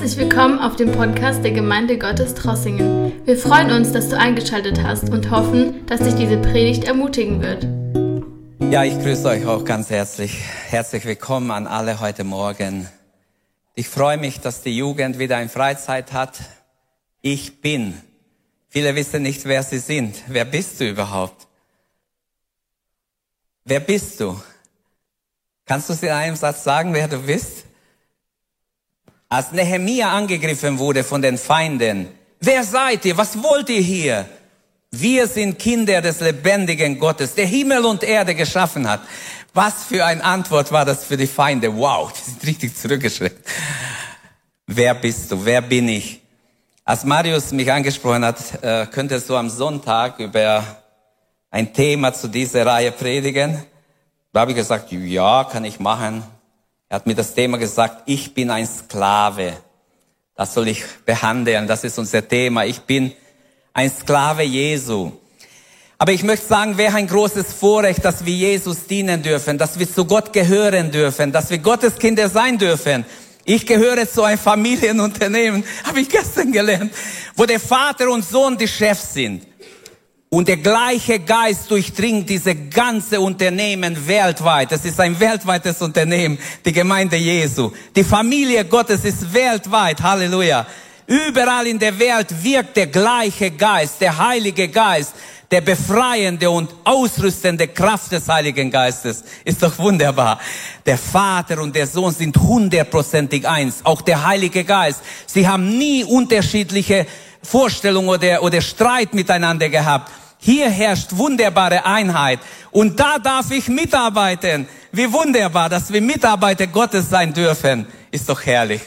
Herzlich willkommen auf dem Podcast der Gemeinde Gottes Trossingen. Wir freuen uns, dass du eingeschaltet hast und hoffen, dass dich diese Predigt ermutigen wird. Ja, ich grüße euch auch ganz herzlich. Herzlich willkommen an alle heute Morgen. Ich freue mich, dass die Jugend wieder eine Freizeit hat. Ich bin. Viele wissen nicht, wer sie sind. Wer bist du überhaupt? Wer bist du? Kannst du es in einem Satz sagen, wer du bist? Als Nehemia angegriffen wurde von den Feinden, wer seid ihr? Was wollt ihr hier? Wir sind Kinder des lebendigen Gottes, der Himmel und Erde geschaffen hat. Was für eine Antwort war das für die Feinde? Wow, die sind richtig zurückgeschreckt. Wer bist du? Wer bin ich? Als Marius mich angesprochen hat, äh, könntest du am Sonntag über ein Thema zu dieser Reihe predigen. Da habe ich gesagt, ja, kann ich machen. Er hat mir das Thema gesagt, ich bin ein Sklave. Das soll ich behandeln. Das ist unser Thema. Ich bin ein Sklave Jesu. Aber ich möchte sagen, wäre ein großes Vorrecht, dass wir Jesus dienen dürfen, dass wir zu Gott gehören dürfen, dass wir Gottes Kinder sein dürfen. Ich gehöre zu einem Familienunternehmen, habe ich gestern gelernt, wo der Vater und Sohn die Chefs sind. Und der gleiche Geist durchdringt diese ganze Unternehmen weltweit. Es ist ein weltweites Unternehmen, die Gemeinde Jesu. Die Familie Gottes ist weltweit. Halleluja. Überall in der Welt wirkt der gleiche Geist, der Heilige Geist, der befreiende und ausrüstende Kraft des Heiligen Geistes. Ist doch wunderbar. Der Vater und der Sohn sind hundertprozentig eins. Auch der Heilige Geist. Sie haben nie unterschiedliche Vorstellung oder, oder Streit miteinander gehabt. Hier herrscht wunderbare Einheit. Und da darf ich mitarbeiten. Wie wunderbar, dass wir Mitarbeiter Gottes sein dürfen. Ist doch herrlich.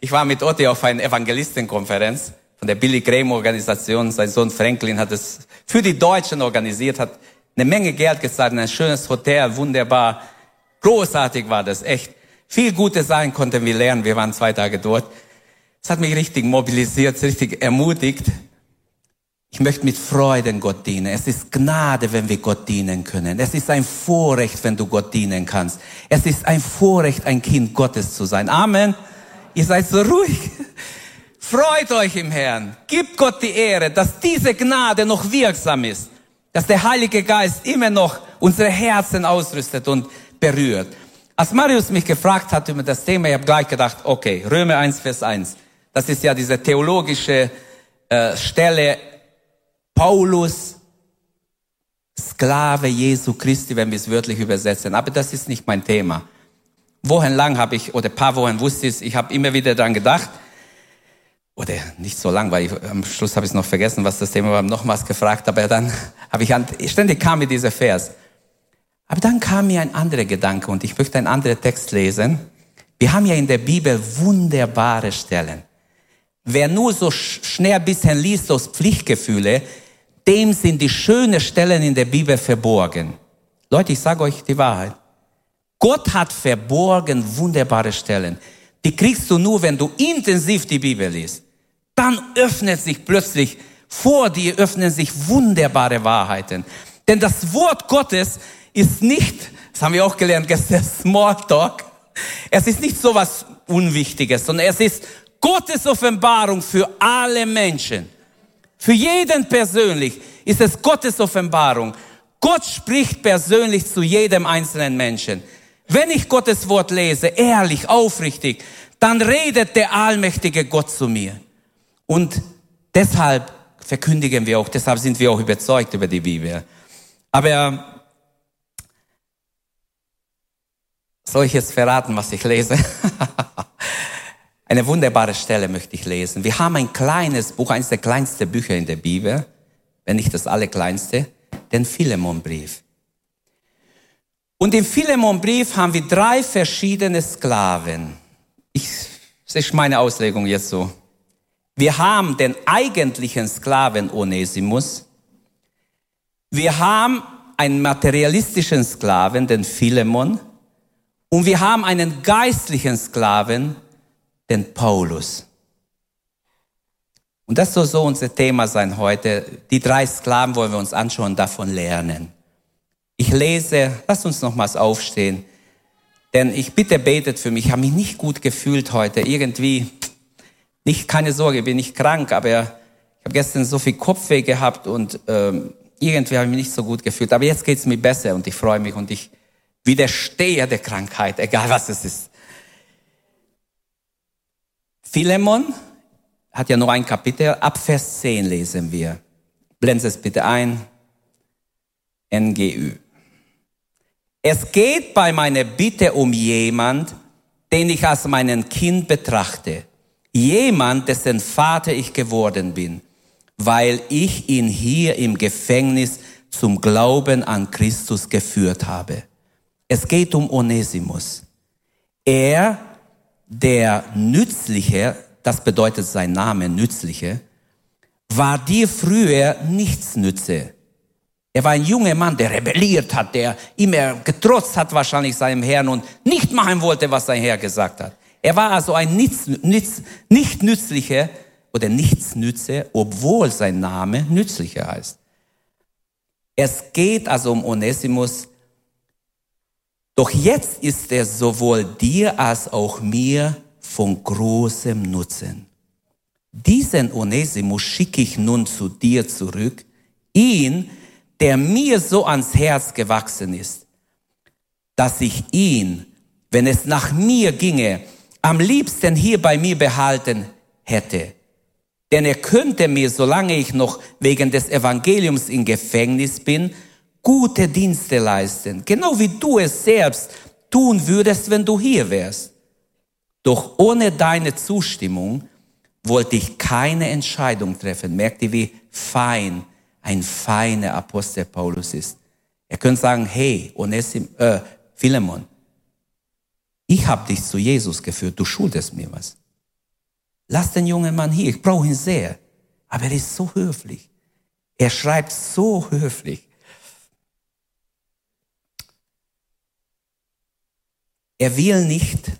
Ich war mit Otti auf einer Evangelistenkonferenz von der Billy Graham Organisation. Sein Sohn Franklin hat es für die Deutschen organisiert, hat eine Menge Geld gezahlt, ein schönes Hotel, wunderbar. Großartig war das, echt. Viel Gutes sein konnten wir lernen. Wir waren zwei Tage dort. Es hat mich richtig mobilisiert, richtig ermutigt. Ich möchte mit Freuden Gott dienen. Es ist Gnade, wenn wir Gott dienen können. Es ist ein Vorrecht, wenn du Gott dienen kannst. Es ist ein Vorrecht, ein Kind Gottes zu sein. Amen. Ihr seid so ruhig. Freut euch im Herrn. Gebt Gott die Ehre, dass diese Gnade noch wirksam ist. Dass der Heilige Geist immer noch unsere Herzen ausrüstet und berührt. Als Marius mich gefragt hat über das Thema, ich habe gleich gedacht, okay, Römer 1, Vers 1. Das ist ja diese theologische äh, Stelle. Paulus, Sklave Jesu Christi, wenn wir es wörtlich übersetzen. Aber das ist nicht mein Thema. Wochenlang habe ich, oder paar Wochen wusste ich, ich habe immer wieder daran gedacht, oder nicht so lang, weil ich, am Schluss habe ich es noch vergessen, was das Thema war, nochmals gefragt, aber dann habe ich, ständig kam mir dieser Vers. Aber dann kam mir ein anderer Gedanke und ich möchte einen anderen Text lesen. Wir haben ja in der Bibel wunderbare Stellen. Wer nur so schnell ein bisschen liest aus Pflichtgefühle, dem sind die schönen Stellen in der Bibel verborgen. Leute, ich sage euch die Wahrheit. Gott hat verborgen wunderbare Stellen. Die kriegst du nur, wenn du intensiv die Bibel liest. Dann öffnet sich plötzlich, vor dir öffnen sich wunderbare Wahrheiten. Denn das Wort Gottes ist nicht, das haben wir auch gelernt gestern, Smalltalk. Es ist nicht so was Unwichtiges, sondern es ist Gottes Offenbarung für alle Menschen. Für jeden persönlich ist es Gottes Offenbarung. Gott spricht persönlich zu jedem einzelnen Menschen. Wenn ich Gottes Wort lese, ehrlich, aufrichtig, dann redet der allmächtige Gott zu mir. Und deshalb verkündigen wir auch, deshalb sind wir auch überzeugt über die Bibel. Aber soll ich jetzt verraten, was ich lese? Eine wunderbare Stelle möchte ich lesen. Wir haben ein kleines Buch, eines der kleinsten Bücher in der Bibel, wenn nicht das allerkleinste, den Philemonbrief. Und im Philemonbrief haben wir drei verschiedene Sklaven. Ich, das ist meine Auslegung jetzt so. Wir haben den eigentlichen Sklaven Onesimus. Wir haben einen materialistischen Sklaven, den Philemon. Und wir haben einen geistlichen Sklaven, den Paulus. Und das soll so unser Thema sein heute. Die drei Sklaven wollen wir uns anschauen, davon lernen. Ich lese, lasst uns nochmals aufstehen, denn ich bitte betet für mich, ich habe mich nicht gut gefühlt heute. Irgendwie, nicht, keine Sorge, bin nicht krank, aber ich habe gestern so viel Kopfweh gehabt und ähm, irgendwie habe ich mich nicht so gut gefühlt. Aber jetzt geht's mir besser und ich freue mich und ich widerstehe der Krankheit, egal was es ist. Philemon hat ja nur ein Kapitel, ab Vers 10 lesen wir. Blende es bitte ein. NGÜ. Es geht bei meiner Bitte um jemand, den ich als meinen Kind betrachte. Jemand, dessen Vater ich geworden bin, weil ich ihn hier im Gefängnis zum Glauben an Christus geführt habe. Es geht um Onesimus. Er, der Nützliche, das bedeutet sein Name, Nützliche, war dir früher nichts nütze. Er war ein junger Mann, der rebelliert hat, der immer getrotzt hat wahrscheinlich seinem Herrn und nicht machen wollte, was sein Herr gesagt hat. Er war also ein nichts, nichts, nicht nützlicher oder nichtsnütze, obwohl sein Name nützlicher heißt. Es geht also um Onesimus. Doch jetzt ist er sowohl dir als auch mir von großem Nutzen. Diesen Onesimus schicke ich nun zu dir zurück, ihn, der mir so ans Herz gewachsen ist, dass ich ihn, wenn es nach mir ginge, am liebsten hier bei mir behalten hätte. Denn er könnte mir, solange ich noch wegen des Evangeliums in Gefängnis bin, gute Dienste leisten, genau wie du es selbst tun würdest, wenn du hier wärst. Doch ohne deine Zustimmung wollte ich keine Entscheidung treffen. Merkt ihr, wie fein ein feiner Apostel Paulus ist? Er könnte sagen, hey, Onesim, äh, Philemon, ich habe dich zu Jesus geführt, du schuldest mir was. Lass den jungen Mann hier, ich brauche ihn sehr. Aber er ist so höflich. Er schreibt so höflich. Er will nicht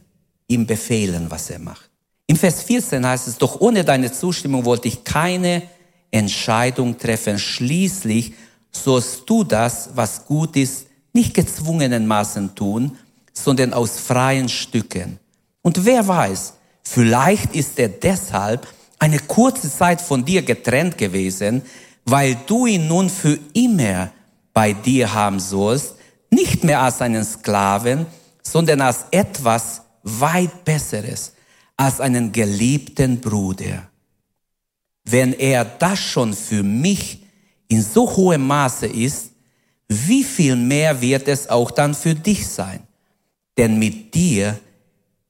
ihm befehlen, was er macht. Im Vers 14 heißt es, doch ohne deine Zustimmung wollte ich keine Entscheidung treffen. Schließlich sollst du das, was gut ist, nicht gezwungenen Maßen tun, sondern aus freien Stücken. Und wer weiß, vielleicht ist er deshalb eine kurze Zeit von dir getrennt gewesen, weil du ihn nun für immer bei dir haben sollst, nicht mehr als einen Sklaven, sondern als etwas weit Besseres, als einen geliebten Bruder. Wenn er das schon für mich in so hohem Maße ist, wie viel mehr wird es auch dann für dich sein? Denn mit dir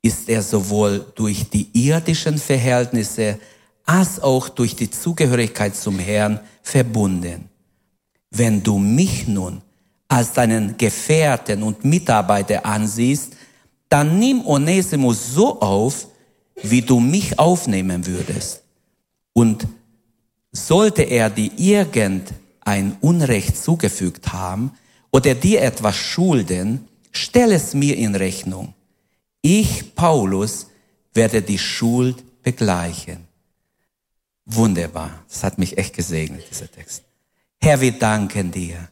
ist er sowohl durch die irdischen Verhältnisse als auch durch die Zugehörigkeit zum Herrn verbunden. Wenn du mich nun als deinen Gefährten und Mitarbeiter ansiehst, dann nimm Onesimus so auf, wie du mich aufnehmen würdest. Und sollte er dir irgendein Unrecht zugefügt haben oder dir etwas schulden, Stell es mir in Rechnung. Ich, Paulus, werde die Schuld begleichen. Wunderbar. Das hat mich echt gesegnet, dieser Text. Herr, wir danken dir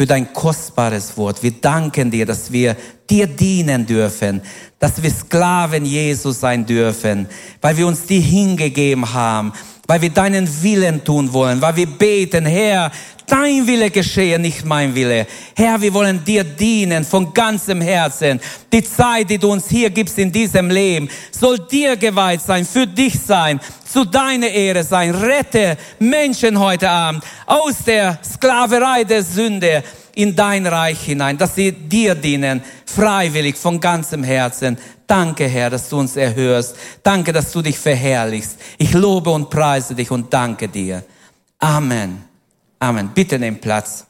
für dein kostbares Wort. Wir danken dir, dass wir dir dienen dürfen, dass wir Sklaven Jesus sein dürfen, weil wir uns dir hingegeben haben, weil wir deinen Willen tun wollen, weil wir beten, Herr, dein Wille geschehe, nicht mein Wille. Herr, wir wollen dir dienen von ganzem Herzen. Die Zeit, die du uns hier gibst in diesem Leben, soll dir geweiht sein, für dich sein, zu deiner Ehre sein. Rette Menschen heute Abend aus der Sklaverei der Sünde in dein Reich hinein, dass sie dir dienen, freiwillig, von ganzem Herzen. Danke, Herr, dass du uns erhörst. Danke, dass du dich verherrlichst. Ich lobe und preise dich und danke dir. Amen. Amen. Bitte nehmt Platz.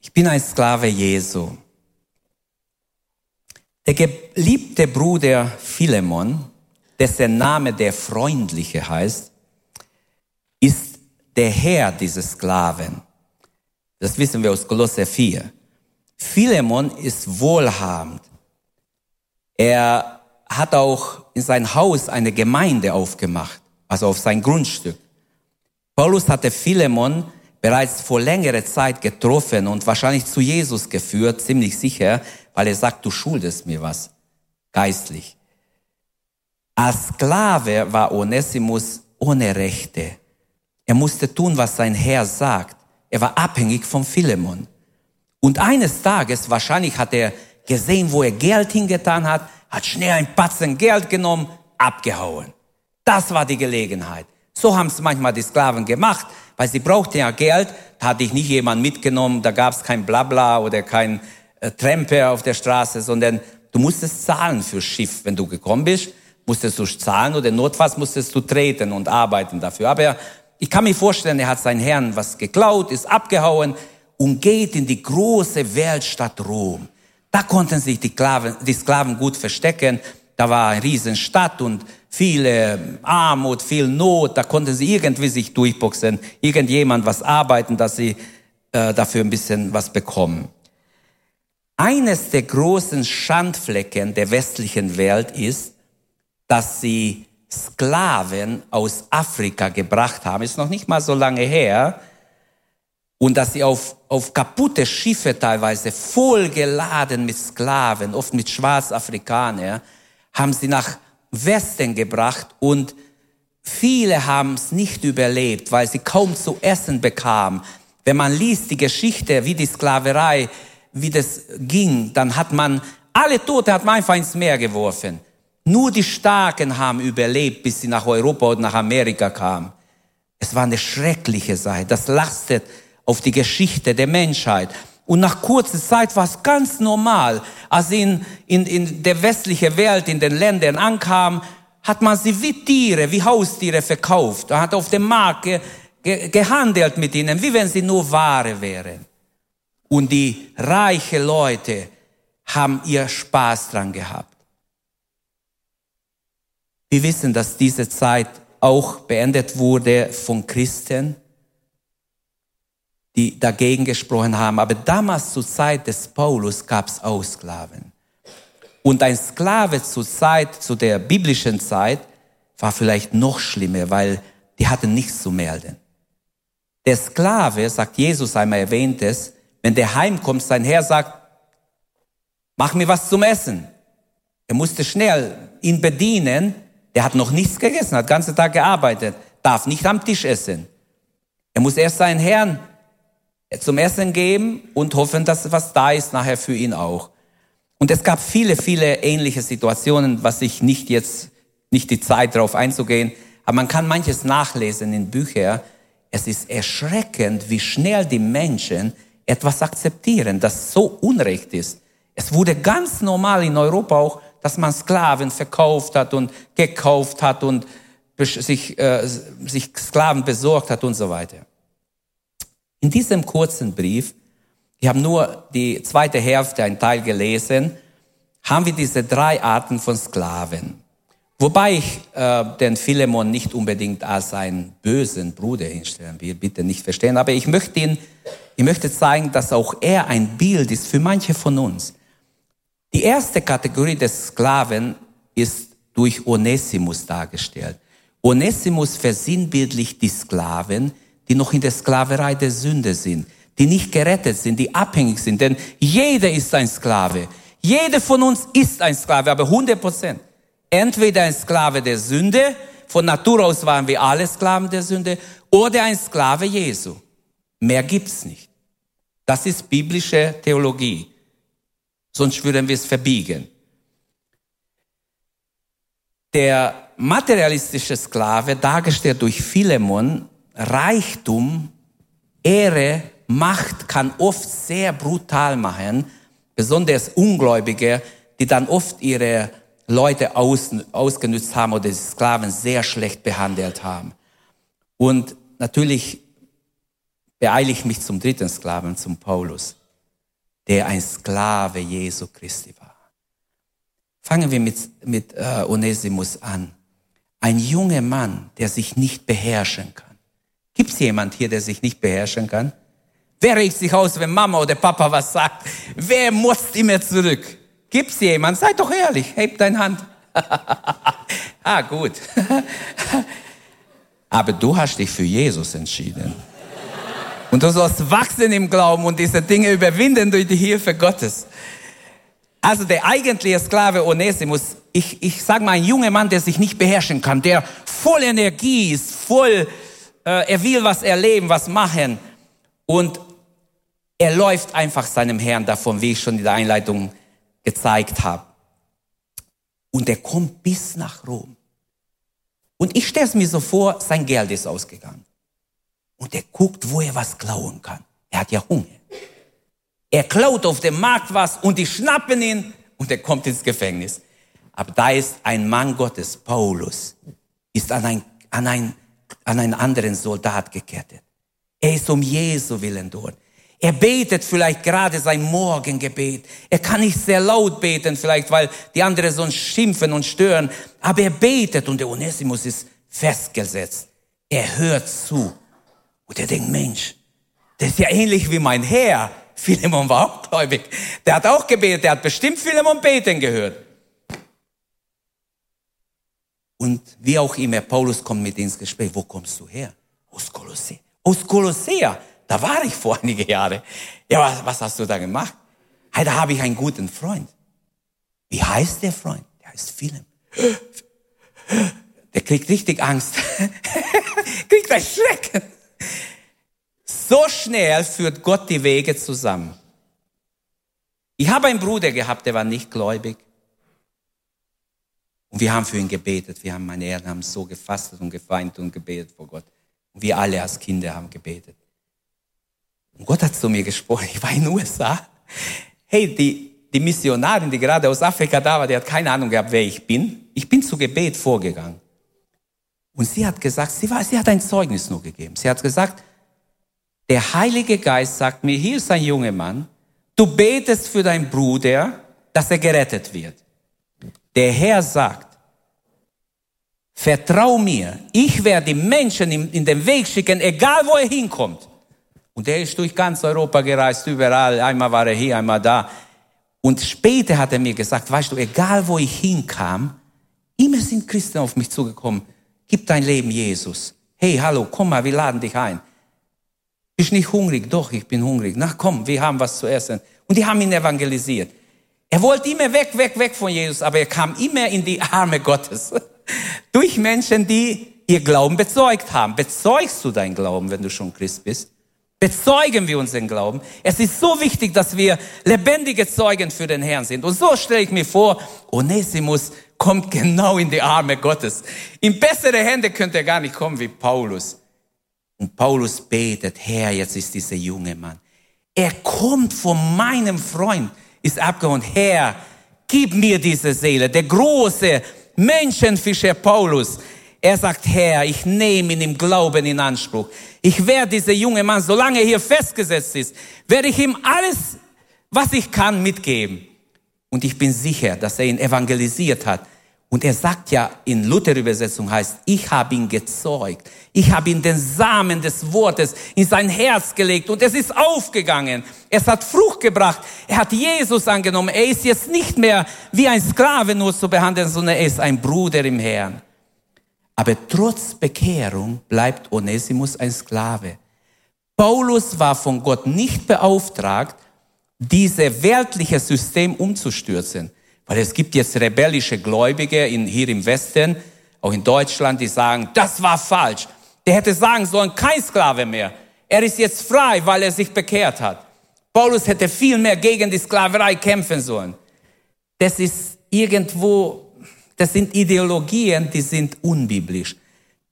Ich bin ein Sklave Jesu. Der geliebte Bruder Philemon, dessen Name der Freundliche heißt, ist der Herr dieses Sklaven. Das wissen wir aus Kolosse 4. Philemon ist wohlhabend. Er hat auch in sein Haus eine Gemeinde aufgemacht, also auf sein Grundstück. Paulus hatte Philemon bereits vor längerer Zeit getroffen und wahrscheinlich zu Jesus geführt, ziemlich sicher, weil er sagt, du schuldest mir was, geistlich. Als Sklave war Onesimus ohne Rechte. Er musste tun, was sein Herr sagt. Er war abhängig von Philemon. Und eines Tages, wahrscheinlich hat er gesehen, wo er Geld hingetan hat, hat schnell ein Batzen Geld genommen, abgehauen. Das war die Gelegenheit. So haben es manchmal die Sklaven gemacht, weil sie brauchten ja Geld. Da hatte ich nicht jemand mitgenommen, da gab es kein Blabla oder kein äh, Tramper auf der Straße, sondern du musstest zahlen fürs Schiff. Wenn du gekommen bist, musstest du zahlen oder notfalls musstest du treten und arbeiten dafür. Aber ich kann mir vorstellen, er hat seinen Herrn was geklaut, ist abgehauen und geht in die große Weltstadt Rom. Da konnten sich die Sklaven, die Sklaven gut verstecken. Da war eine Riesenstadt und viele Armut, viel Not. Da konnten sie irgendwie sich durchboxen, irgendjemand was arbeiten, dass sie äh, dafür ein bisschen was bekommen. Eines der großen Schandflecken der westlichen Welt ist, dass sie Sklaven aus Afrika gebracht haben. Ist noch nicht mal so lange her und dass sie auf, auf kaputte Schiffe teilweise vollgeladen mit Sklaven, oft mit Schwarzafrikanern, haben sie nach Westen gebracht und viele haben es nicht überlebt, weil sie kaum zu essen bekamen. Wenn man liest die Geschichte, wie die Sklaverei, wie das ging, dann hat man alle Tote hat man einfach ins Meer geworfen. Nur die Starken haben überlebt, bis sie nach Europa und nach Amerika kamen. Es war eine schreckliche Sache. Das lastet auf die Geschichte der Menschheit. Und nach kurzer Zeit war es ganz normal, als sie in, in, in der westlichen Welt, in den Ländern ankam, hat man sie wie Tiere, wie Haustiere verkauft. Man hat auf dem Markt ge, ge, gehandelt mit ihnen, wie wenn sie nur Ware wären. Und die reichen Leute haben ihr Spaß dran gehabt. Wir wissen, dass diese Zeit auch beendet wurde von Christen, die dagegen gesprochen haben. Aber damals zur Zeit des Paulus gab es auch Sklaven. Und ein Sklave zur Zeit, zu der biblischen Zeit, war vielleicht noch schlimmer, weil die hatten nichts zu melden. Der Sklave, sagt Jesus einmal erwähnt es, wenn der heimkommt, sein Herr sagt, mach mir was zum Essen. Er musste schnell ihn bedienen. Der hat noch nichts gegessen, hat den ganzen Tag gearbeitet, darf nicht am Tisch essen. Er muss erst seinen Herrn zum Essen geben und hoffen, dass was da ist nachher für ihn auch. Und es gab viele, viele ähnliche Situationen, was ich nicht jetzt, nicht die Zeit darauf einzugehen, aber man kann manches nachlesen in Büchern. Es ist erschreckend, wie schnell die Menschen etwas akzeptieren, das so unrecht ist. Es wurde ganz normal in Europa auch, dass man Sklaven verkauft hat und gekauft hat und sich, äh, sich Sklaven besorgt hat und so weiter. In diesem kurzen Brief, ich habe nur die zweite Hälfte, ein Teil gelesen, haben wir diese drei Arten von Sklaven. Wobei ich äh, den Philemon nicht unbedingt als einen bösen Bruder hinstellen will, bitte nicht verstehen, aber ich möchte ihn, ich möchte zeigen, dass auch er ein Bild ist für manche von uns. Die erste Kategorie des Sklaven ist durch Onesimus dargestellt. Onesimus versinnbildlicht die Sklaven, die noch in der Sklaverei der Sünde sind, die nicht gerettet sind, die abhängig sind. Denn jeder ist ein Sklave. Jeder von uns ist ein Sklave, aber 100 Prozent. Entweder ein Sklave der Sünde, von Natur aus waren wir alle Sklaven der Sünde, oder ein Sklave Jesu. Mehr gibt's nicht. Das ist biblische Theologie. Sonst würden wir es verbiegen. Der materialistische Sklave, dargestellt durch Philemon, Reichtum, Ehre, Macht kann oft sehr brutal machen, besonders Ungläubige, die dann oft ihre Leute aus, ausgenutzt haben oder die Sklaven sehr schlecht behandelt haben. Und natürlich beeile ich mich zum dritten Sklaven, zum Paulus, der ein Sklave Jesu Christi war. Fangen wir mit, mit äh, Onesimus an. Ein junger Mann, der sich nicht beherrschen kann. Gibt es jemand hier, der sich nicht beherrschen kann? Wer regt sich aus, wenn Mama oder Papa was sagt? Wer muss immer zurück? Gibt es jemand? Seid doch ehrlich, hebt deine Hand. ah, gut. Aber du hast dich für Jesus entschieden. Und du sollst wachsen im Glauben und diese Dinge überwinden durch die Hilfe Gottes. Also der eigentliche Sklave Onesimus, ich, ich sage mal, ein junger Mann, der sich nicht beherrschen kann, der voll Energie ist, voll, äh, er will was erleben, was machen. Und er läuft einfach seinem Herrn davon, wie ich schon in der Einleitung gezeigt habe. Und er kommt bis nach Rom. Und ich stelle es mir so vor, sein Geld ist ausgegangen. Und er guckt, wo er was klauen kann. Er hat ja Hunger. Er klaut auf dem Markt was und die schnappen ihn und er kommt ins Gefängnis. Aber da ist ein Mann Gottes, Paulus, ist an, ein, an, ein, an einen anderen Soldat gekettet. Er ist um Jesu willen dort. Er betet vielleicht gerade sein Morgengebet. Er kann nicht sehr laut beten, vielleicht, weil die anderen sonst schimpfen und stören. Aber er betet und der Onesimus ist festgesetzt. Er hört zu. Und er denkt, Mensch, das ist ja ähnlich wie mein Herr. Philemon war auch gläubig. Der hat auch gebetet. Der hat bestimmt Philemon beten gehört. Und wie auch immer, Paulus kommt mit ins Gespräch. Wo kommst du her? Aus Kolossee. Aus Kolossea. Da war ich vor einige Jahre. Ja, was, was hast du da gemacht? Hey, da habe ich einen guten Freund. Wie heißt der Freund? Der heißt Philem. Der kriegt richtig Angst. kriegt ein Schrecken. So schnell führt Gott die Wege zusammen. Ich habe einen Bruder gehabt, der war nicht gläubig. Und wir haben für ihn gebetet. Wir haben, meine Eltern haben so gefastet und gefeind und gebetet vor Gott. Und wir alle als Kinder haben gebetet. Und Gott hat zu mir gesprochen. Ich war in den USA. Hey, die, die Missionarin, die gerade aus Afrika da war, die hat keine Ahnung gehabt, wer ich bin. Ich bin zu Gebet vorgegangen. Und sie hat gesagt, sie, war, sie hat ein Zeugnis nur gegeben. Sie hat gesagt, der Heilige Geist sagt mir, hier ist ein junger Mann, du betest für deinen Bruder, dass er gerettet wird. Der Herr sagt, vertrau mir, ich werde die Menschen in, den Weg schicken, egal wo er hinkommt. Und er ist durch ganz Europa gereist, überall. Einmal war er hier, einmal da. Und später hat er mir gesagt, weißt du, egal wo ich hinkam, immer sind Christen auf mich zugekommen. Gib dein Leben Jesus. Hey, hallo, komm mal, wir laden dich ein. Bist nicht hungrig? Doch, ich bin hungrig. Na komm, wir haben was zu essen. Und die haben ihn evangelisiert. Er wollte immer weg, weg, weg von Jesus, aber er kam immer in die Arme Gottes. Durch Menschen, die ihr Glauben bezeugt haben. Bezeugst du dein Glauben, wenn du schon Christ bist? bezeugen wir unseren Glauben. Es ist so wichtig, dass wir lebendige Zeugen für den Herrn sind. Und so stelle ich mir vor, Onesimus kommt genau in die Arme Gottes. In bessere Hände könnte er gar nicht kommen wie Paulus. Und Paulus betet, Herr, jetzt ist dieser junge Mann. Er kommt von meinem Freund, ist abgehauen. Herr, gib mir diese Seele. Der große Menschenfischer Paulus, er sagt, Herr, ich nehme ihn im Glauben in Anspruch. Ich werde dieser junge Mann, solange er hier festgesetzt ist, werde ich ihm alles, was ich kann, mitgeben. Und ich bin sicher, dass er ihn evangelisiert hat. Und er sagt ja in Luther-Übersetzung heißt, ich habe ihn gezeugt. Ich habe ihn den Samen des Wortes in sein Herz gelegt und es ist aufgegangen. Es hat Frucht gebracht. Er hat Jesus angenommen. Er ist jetzt nicht mehr wie ein Sklave nur zu behandeln, sondern er ist ein Bruder im Herrn. Aber trotz Bekehrung bleibt Onesimus ein Sklave. Paulus war von Gott nicht beauftragt, diese weltliche System umzustürzen. Weil es gibt jetzt rebellische Gläubige in, hier im Westen, auch in Deutschland, die sagen, das war falsch. Der hätte sagen sollen, kein Sklave mehr. Er ist jetzt frei, weil er sich bekehrt hat. Paulus hätte viel mehr gegen die Sklaverei kämpfen sollen. Das ist irgendwo das sind Ideologien, die sind unbiblisch.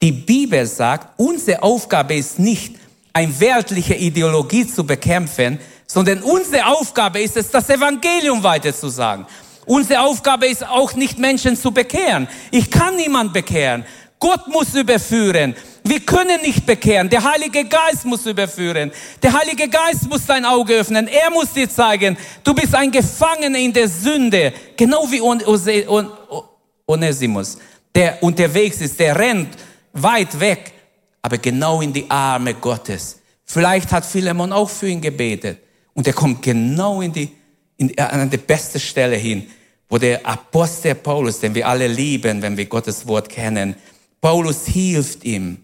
Die Bibel sagt, unsere Aufgabe ist nicht, eine weltliche Ideologie zu bekämpfen, sondern unsere Aufgabe ist es, das Evangelium weiterzusagen. Unsere Aufgabe ist auch nicht Menschen zu bekehren. Ich kann niemand bekehren. Gott muss überführen. Wir können nicht bekehren. Der Heilige Geist muss überführen. Der Heilige Geist muss dein Auge öffnen. Er muss dir zeigen, du bist ein Gefangener in der Sünde. Genau wie Onesimus, der unterwegs ist, der rennt weit weg, aber genau in die Arme Gottes. Vielleicht hat Philemon auch für ihn gebetet und er kommt genau in die, in, an die beste Stelle hin, wo der Apostel Paulus, den wir alle lieben, wenn wir Gottes Wort kennen, Paulus hilft ihm.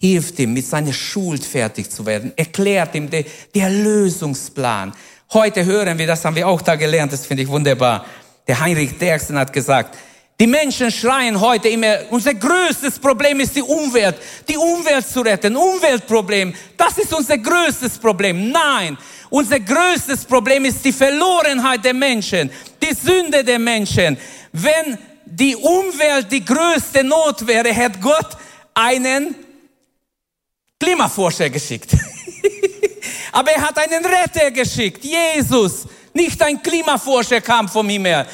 hilft ihm, mit seiner Schuld fertig zu werden, erklärt ihm den, der Lösungsplan. Heute hören wir, das haben wir auch da gelernt, das finde ich wunderbar. Der Heinrich Derksen hat gesagt, die Menschen schreien heute immer, unser größtes Problem ist die Umwelt, die Umwelt zu retten, Umweltproblem, das ist unser größtes Problem. Nein, unser größtes Problem ist die Verlorenheit der Menschen, die Sünde der Menschen. Wenn die Umwelt die größte Not wäre, hätte Gott einen Klimaforscher geschickt. Aber er hat einen Retter geschickt, Jesus. Nicht ein Klimaforscher kam vom Himmel.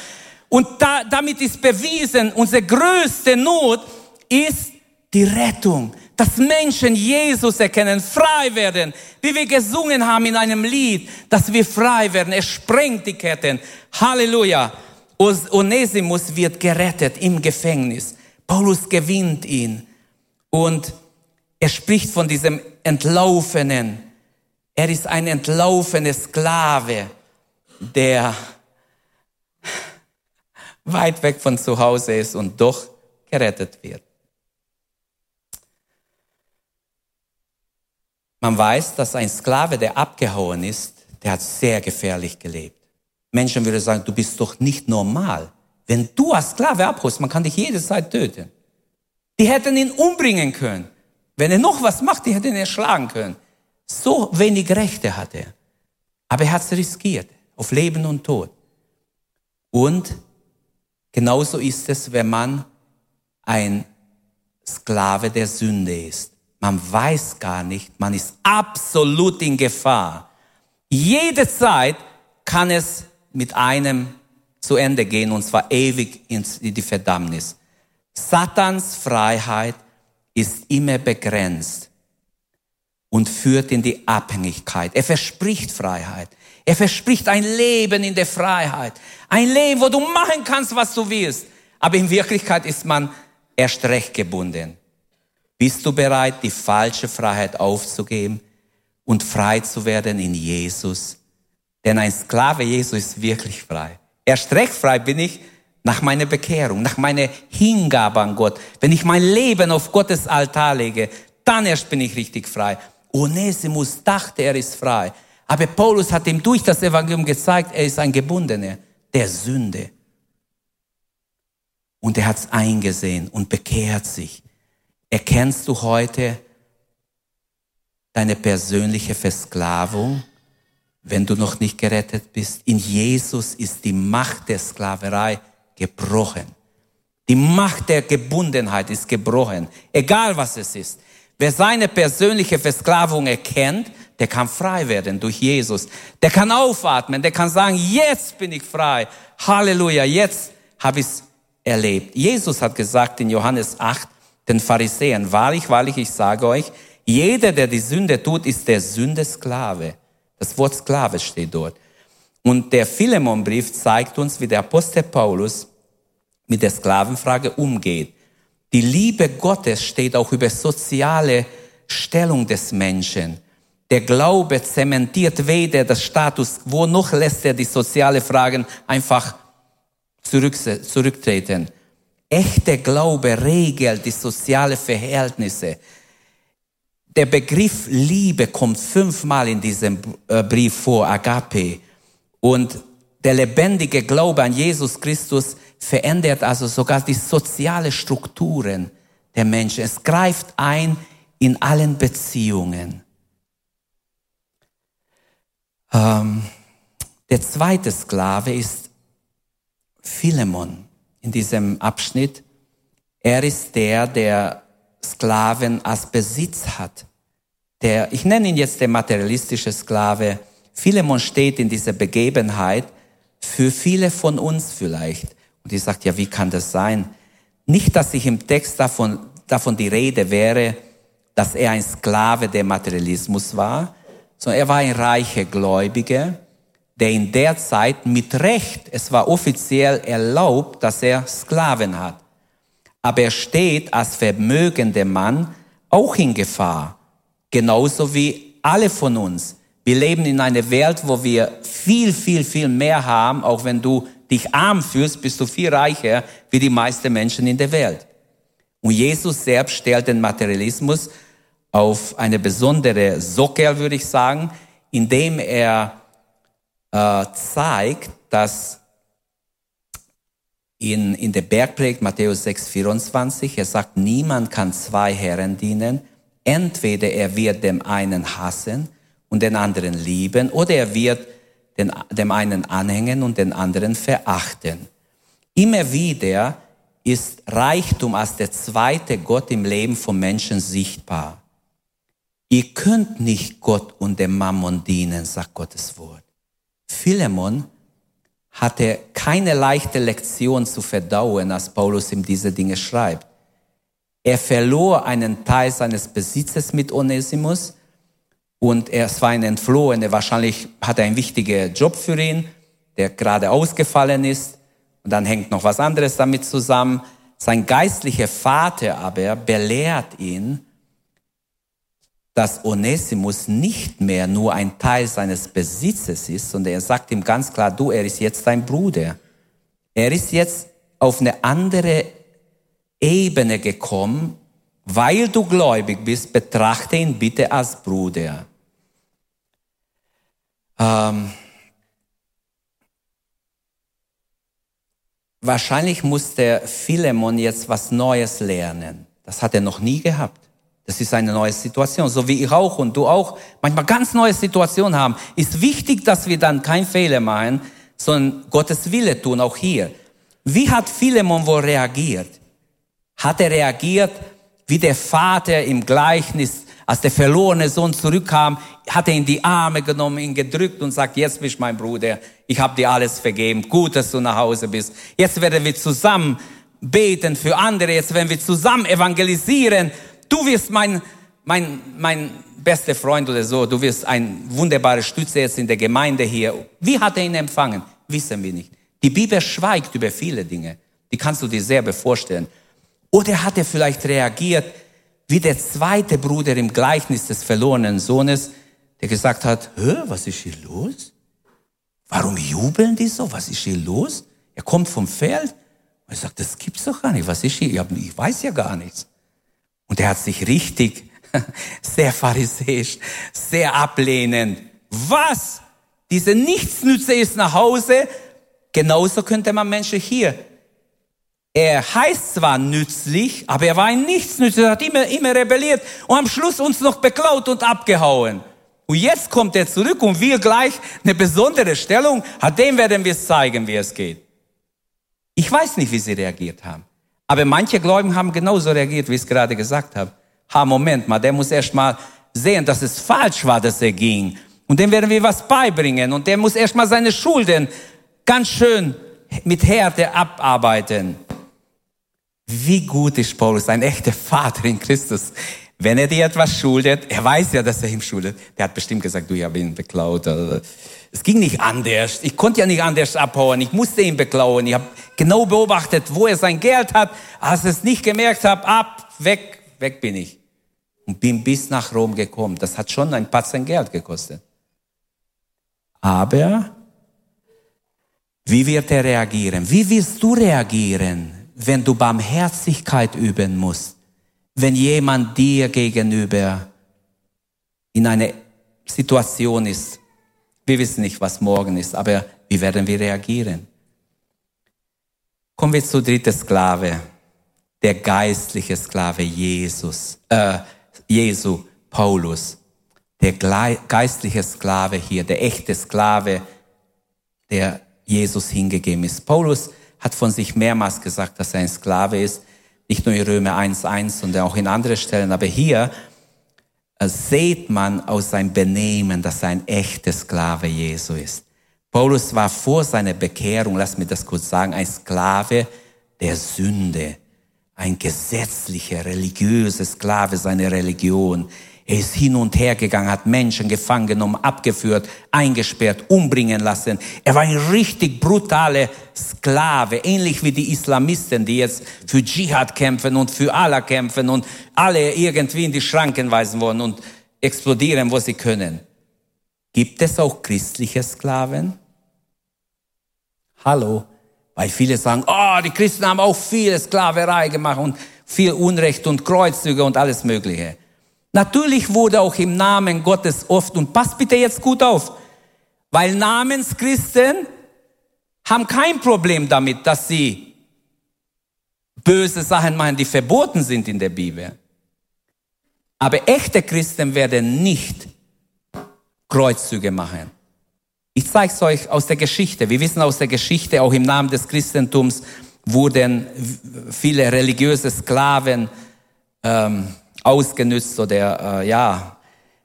Und da, damit ist bewiesen, unsere größte Not ist die Rettung. Dass Menschen Jesus erkennen, frei werden, wie wir gesungen haben in einem Lied, dass wir frei werden. Er sprengt die Ketten. Halleluja. Onesimus wird gerettet im Gefängnis. Paulus gewinnt ihn. Und er spricht von diesem Entlaufenen. Er ist ein entlaufener Sklave, der weit weg von zu Hause ist und doch gerettet wird. Man weiß, dass ein Sklave, der abgehauen ist, der hat sehr gefährlich gelebt. Menschen würden sagen, du bist doch nicht normal. Wenn du als Sklave abhaust, man kann dich jederzeit töten. Die hätten ihn umbringen können. Wenn er noch was macht, die hätten ihn erschlagen können. So wenig Rechte hat er. Aber er hat es riskiert, auf Leben und Tod. Und Genauso ist es, wenn man ein Sklave der Sünde ist. Man weiß gar nicht, man ist absolut in Gefahr. Jede Zeit kann es mit einem zu Ende gehen, und zwar ewig in die Verdammnis. Satans Freiheit ist immer begrenzt und führt in die Abhängigkeit. Er verspricht Freiheit. Er verspricht ein Leben in der Freiheit. Ein Leben, wo du machen kannst, was du willst. Aber in Wirklichkeit ist man erst recht gebunden. Bist du bereit, die falsche Freiheit aufzugeben und frei zu werden in Jesus? Denn ein Sklave Jesus ist wirklich frei. Erst recht frei bin ich nach meiner Bekehrung, nach meiner Hingabe an Gott. Wenn ich mein Leben auf Gottes Altar lege, dann erst bin ich richtig frei. Onesimus dachte, er ist frei. Aber Paulus hat ihm durch das Evangelium gezeigt, er ist ein Gebundener der Sünde. Und er hat es eingesehen und bekehrt sich. Erkennst du heute deine persönliche Versklavung, wenn du noch nicht gerettet bist? In Jesus ist die Macht der Sklaverei gebrochen. Die Macht der Gebundenheit ist gebrochen, egal was es ist. Wer seine persönliche Versklavung erkennt, der kann frei werden durch Jesus. Der kann aufatmen, der kann sagen, jetzt bin ich frei. Halleluja, jetzt habe ich es erlebt. Jesus hat gesagt in Johannes 8, den Pharisäern, wahrlich, wahrlich, ich sage euch, jeder, der die Sünde tut, ist der Sündesklave. Das Wort Sklave steht dort. Und der Philemonbrief zeigt uns, wie der Apostel Paulus mit der Sklavenfrage umgeht. Die Liebe Gottes steht auch über soziale Stellung des Menschen. Der Glaube zementiert weder das Status quo, noch lässt er die soziale Fragen einfach zurück, zurücktreten. Echter Glaube regelt die soziale Verhältnisse. Der Begriff Liebe kommt fünfmal in diesem äh, Brief vor, Agape. Und der lebendige Glaube an Jesus Christus verändert also sogar die soziale Strukturen der Menschen. Es greift ein in allen Beziehungen. Ähm, der zweite Sklave ist Philemon in diesem Abschnitt. Er ist der, der Sklaven als Besitz hat. Der, ich nenne ihn jetzt der materialistische Sklave. Philemon steht in dieser Begebenheit für viele von uns vielleicht. Und ich sagt, ja, wie kann das sein? Nicht, dass ich im Text davon, davon die Rede wäre, dass er ein Sklave der Materialismus war, sondern er war ein reicher Gläubiger, der in der Zeit mit Recht, es war offiziell erlaubt, dass er Sklaven hat. Aber er steht als vermögender Mann auch in Gefahr, genauso wie alle von uns. Wir leben in einer Welt, wo wir viel, viel, viel mehr haben, auch wenn du dich arm fühlst, bist du viel reicher wie die meisten Menschen in der Welt. Und Jesus selbst stellt den Materialismus auf eine besondere Sockel, würde ich sagen, indem er äh, zeigt, dass in, in der Bergpredigt Matthäus 6, 24, er sagt, niemand kann zwei Herren dienen. Entweder er wird dem einen hassen und den anderen lieben oder er wird den, dem einen anhängen und den anderen verachten. Immer wieder ist Reichtum als der zweite Gott im Leben von Menschen sichtbar. Ihr könnt nicht Gott und dem Mammon dienen, sagt Gottes Wort. Philemon hatte keine leichte Lektion zu verdauen, als Paulus ihm diese Dinge schreibt. Er verlor einen Teil seines Besitzes mit Onesimus und er war ein Entflohener. Wahrscheinlich hat er einen wichtigen Job für ihn, der gerade ausgefallen ist. Und dann hängt noch was anderes damit zusammen. Sein geistlicher Vater aber belehrt ihn, dass Onesimus nicht mehr nur ein Teil seines Besitzes ist, sondern er sagt ihm ganz klar, du, er ist jetzt dein Bruder. Er ist jetzt auf eine andere Ebene gekommen, weil du gläubig bist, betrachte ihn bitte als Bruder. Ähm, wahrscheinlich musste Philemon jetzt was Neues lernen. Das hat er noch nie gehabt. Das ist eine neue Situation, so wie ich auch und du auch manchmal ganz neue Situationen haben. Ist wichtig, dass wir dann kein Fehler machen, sondern Gottes Wille tun, auch hier. Wie hat Philemon wohl reagiert? Hat er reagiert wie der Vater im Gleichnis, als der verlorene Sohn zurückkam, hat er ihn die Arme genommen, ihn gedrückt und sagt, jetzt bist mein Bruder, ich habe dir alles vergeben, gut, dass du nach Hause bist. Jetzt werden wir zusammen beten für andere, jetzt werden wir zusammen evangelisieren du wirst mein, mein, mein bester Freund oder so, du wirst ein wunderbarer Stütze jetzt in der Gemeinde hier. Wie hat er ihn empfangen? Wissen wir nicht. Die Bibel schweigt über viele Dinge. Die kannst du dir selber vorstellen. Oder hat er vielleicht reagiert wie der zweite Bruder im Gleichnis des verlorenen Sohnes, der gesagt hat, Hä, was ist hier los? Warum jubeln die so? Was ist hier los? Er kommt vom Feld. Und er sagt, das gibt's doch gar nicht. Was ist hier? Ich weiß ja gar nichts. Und er hat sich richtig, sehr pharisäisch, sehr ablehnend. Was? Diese Nichtsnütze ist nach Hause. Genauso könnte man Menschen hier. Er heißt zwar nützlich, aber er war ein Nichtsnütze, er hat immer, immer rebelliert und am Schluss uns noch beklaut und abgehauen. Und jetzt kommt er zurück und wir gleich eine besondere Stellung, hat dem werden wir zeigen, wie es geht. Ich weiß nicht, wie sie reagiert haben. Aber manche Gläubigen haben genauso reagiert, wie ich es gerade gesagt habe. Ha, Moment mal, der muss erst mal sehen, dass es falsch war, dass er ging. Und dem werden wir was beibringen. Und der muss erst mal seine Schulden ganz schön mit Härte abarbeiten. Wie gut ist Paulus, ein echter Vater in Christus. Wenn er dir etwas schuldet, er weiß ja, dass er ihm schuldet. Der hat bestimmt gesagt, du, ich habe ihn beklaut. Es ging nicht anders. Ich konnte ja nicht anders abhauen. Ich musste ihn beklauen. Ich habe genau beobachtet, wo er sein Geld hat. Als ich es nicht gemerkt habe, ab, weg, weg bin ich. Und bin bis nach Rom gekommen. Das hat schon ein Batzen Geld gekostet. Aber wie wird er reagieren? Wie wirst du reagieren, wenn du Barmherzigkeit üben musst? Wenn jemand dir gegenüber in einer Situation ist. Wir wissen nicht, was morgen ist, aber wie werden wir reagieren? Kommen wir zu dritter Sklave, der geistliche Sklave Jesus, äh, Jesu, Paulus, der geistliche Sklave hier, der echte Sklave, der Jesus hingegeben ist. Paulus hat von sich mehrmals gesagt, dass er ein Sklave ist. Nicht nur in Römer 1.1, sondern auch in anderen Stellen. Aber hier äh, sieht man aus seinem Benehmen, dass er ein echter Sklave Jesu ist. Paulus war vor seiner Bekehrung, lass mich das kurz sagen, ein Sklave der Sünde, ein gesetzlicher, religiöser Sklave seiner Religion. Er ist hin und her gegangen, hat Menschen gefangen genommen, abgeführt, eingesperrt, umbringen lassen. Er war ein richtig brutaler Sklave, ähnlich wie die Islamisten, die jetzt für Dschihad kämpfen und für Allah kämpfen und alle irgendwie in die Schranken weisen wollen und explodieren, wo sie können. Gibt es auch christliche Sklaven? Hallo? Weil viele sagen, oh, die Christen haben auch viel Sklaverei gemacht und viel Unrecht und Kreuzzüge und alles Mögliche. Natürlich wurde auch im Namen Gottes oft, und passt bitte jetzt gut auf, weil Namenschristen haben kein Problem damit, dass sie böse Sachen machen, die verboten sind in der Bibel. Aber echte Christen werden nicht Kreuzzüge machen. Ich zeige es euch aus der Geschichte. Wir wissen aus der Geschichte, auch im Namen des Christentums wurden viele religiöse Sklaven ähm, ausgenützt oder äh, ja,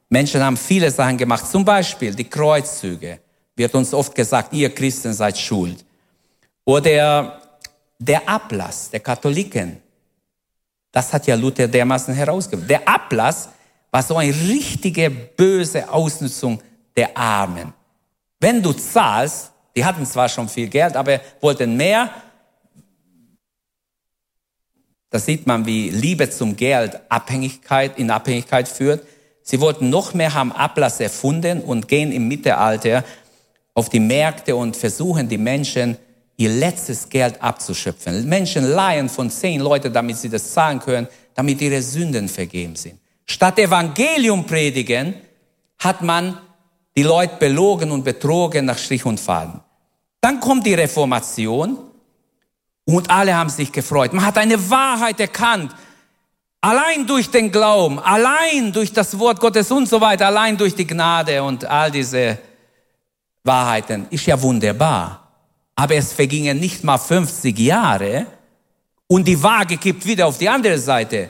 Menschen haben viele Sachen gemacht. Zum Beispiel die Kreuzzüge. Wird uns oft gesagt, ihr Christen seid schuld. Oder der Ablass der Katholiken. Das hat ja Luther dermaßen herausgefunden. Der Ablass war so eine richtige böse Ausnutzung der Armen. Wenn du zahlst, die hatten zwar schon viel Geld, aber wollten mehr. Da sieht man, wie Liebe zum Geld Abhängigkeit in Abhängigkeit führt. Sie wollten noch mehr, haben Ablass erfunden und gehen im Mittelalter auf die Märkte und versuchen die Menschen ihr letztes Geld abzuschöpfen. Menschen leihen von zehn Leuten, damit sie das zahlen können, damit ihre Sünden vergeben sind. Statt Evangelium predigen, hat man die Leute belogen und betrogen nach Strich und Faden. Dann kommt die Reformation und alle haben sich gefreut. Man hat eine Wahrheit erkannt. Allein durch den Glauben, allein durch das Wort Gottes und so weiter, allein durch die Gnade und all diese Wahrheiten ist ja wunderbar. Aber es vergingen nicht mal 50 Jahre und die Waage kippt wieder auf die andere Seite.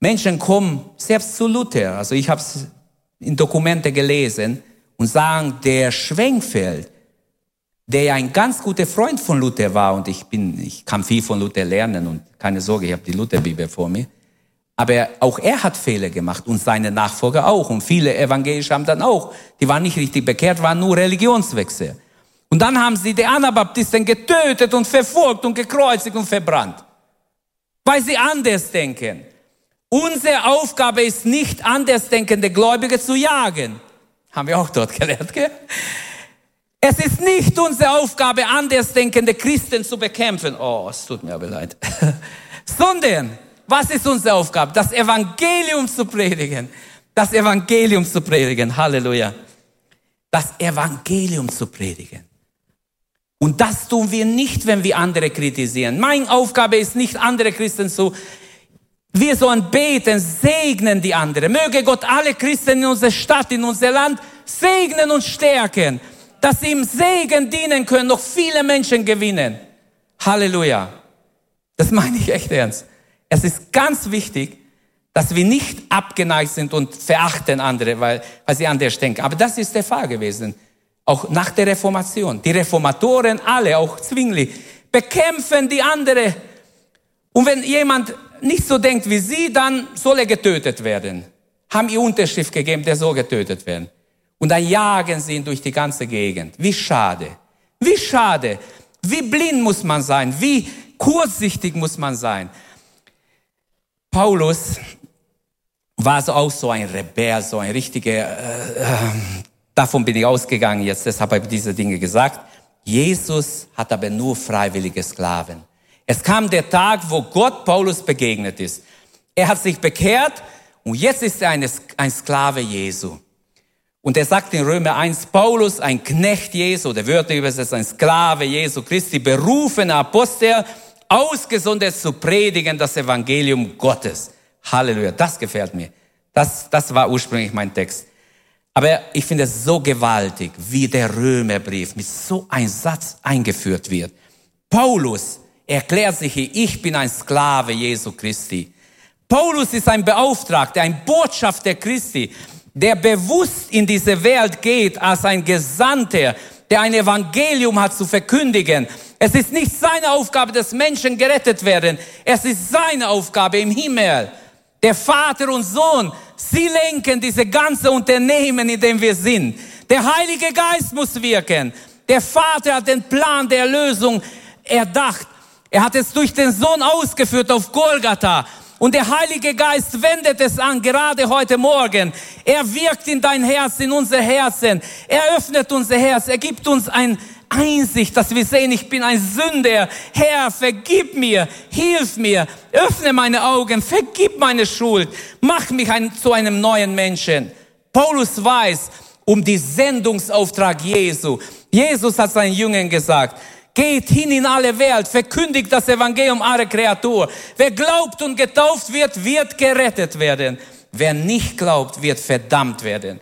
Menschen kommen selbst zu Luther, also ich habe es in Dokumente gelesen und sagen, der Schwenkfeld, der ja ein ganz guter Freund von Luther war und ich bin, ich kann viel von Luther lernen und keine Sorge, ich habe die Lutherbibel vor mir. Aber auch er hat Fehler gemacht und seine Nachfolger auch und viele Evangelische haben dann auch, die waren nicht richtig bekehrt, waren nur Religionswechsel. Und dann haben sie die Anabaptisten getötet und verfolgt und gekreuzigt und verbrannt. Weil sie anders denken. Unsere Aufgabe ist nicht, andersdenkende Gläubige zu jagen. Haben wir auch dort gelernt, gell? Es ist nicht unsere Aufgabe, andersdenkende Christen zu bekämpfen. Oh, es tut mir aber leid. Sondern, was ist unsere Aufgabe? Das Evangelium zu predigen. Das Evangelium zu predigen. Halleluja. Das Evangelium zu predigen. Und das tun wir nicht, wenn wir andere kritisieren. Meine Aufgabe ist nicht, andere Christen zu wir sollen beten, segnen die anderen. Möge Gott alle Christen in unserer Stadt, in unser Land segnen und stärken, dass sie im Segen dienen können, noch viele Menschen gewinnen. Halleluja. Das meine ich echt ernst. Es ist ganz wichtig, dass wir nicht abgeneigt sind und verachten andere, weil, weil sie anders denken. Aber das ist der Fall gewesen. Auch nach der Reformation. Die Reformatoren alle, auch Zwingli, bekämpfen die andere. Und wenn jemand nicht so denkt wie sie, dann soll er getötet werden. Haben ihr Unterschrift gegeben, der soll getötet werden. Und dann jagen sie ihn durch die ganze Gegend. Wie schade. Wie schade. Wie blind muss man sein. Wie kurzsichtig muss man sein. Paulus war so auch so ein Rebell, so ein richtiger, äh, äh, davon bin ich ausgegangen jetzt, deshalb habe ich diese Dinge gesagt. Jesus hat aber nur freiwillige Sklaven. Es kam der Tag, wo Gott Paulus begegnet ist. Er hat sich bekehrt und jetzt ist er eine, ein Sklave Jesu. Und er sagt in Römer 1, Paulus, ein Knecht Jesu, der Wörter übersetzt, ein Sklave Jesu Christi, berufener Apostel, ausgesondert zu predigen das Evangelium Gottes. Halleluja, das gefällt mir. Das, das war ursprünglich mein Text. Aber ich finde es so gewaltig, wie der Römerbrief mit so einem Satz eingeführt wird. Paulus, erklärt sich hier, ich bin ein Sklave Jesu Christi. Paulus ist ein Beauftragter, ein Botschafter Christi, der bewusst in diese Welt geht als ein Gesandter, der ein Evangelium hat zu verkündigen. Es ist nicht seine Aufgabe, dass Menschen gerettet werden. Es ist seine Aufgabe im Himmel. Der Vater und Sohn, sie lenken diese ganze Unternehmen, in dem wir sind. Der Heilige Geist muss wirken. Der Vater hat den Plan der Erlösung erdacht. Er hat es durch den Sohn ausgeführt auf Golgatha. Und der Heilige Geist wendet es an, gerade heute Morgen. Er wirkt in dein Herz, in unser Herzen. Er öffnet unser Herz. Er gibt uns ein, Einsicht, dass wir sehen, ich bin ein Sünder. Herr, vergib mir, hilf mir, öffne meine Augen, vergib meine Schuld, mach mich ein, zu einem neuen Menschen. Paulus weiß um die Sendungsauftrag Jesu. Jesus hat seinen Jüngern gesagt, Geht hin in alle Welt, verkündigt das Evangelium aller Kreatur. Wer glaubt und getauft wird, wird gerettet werden. Wer nicht glaubt, wird verdammt werden.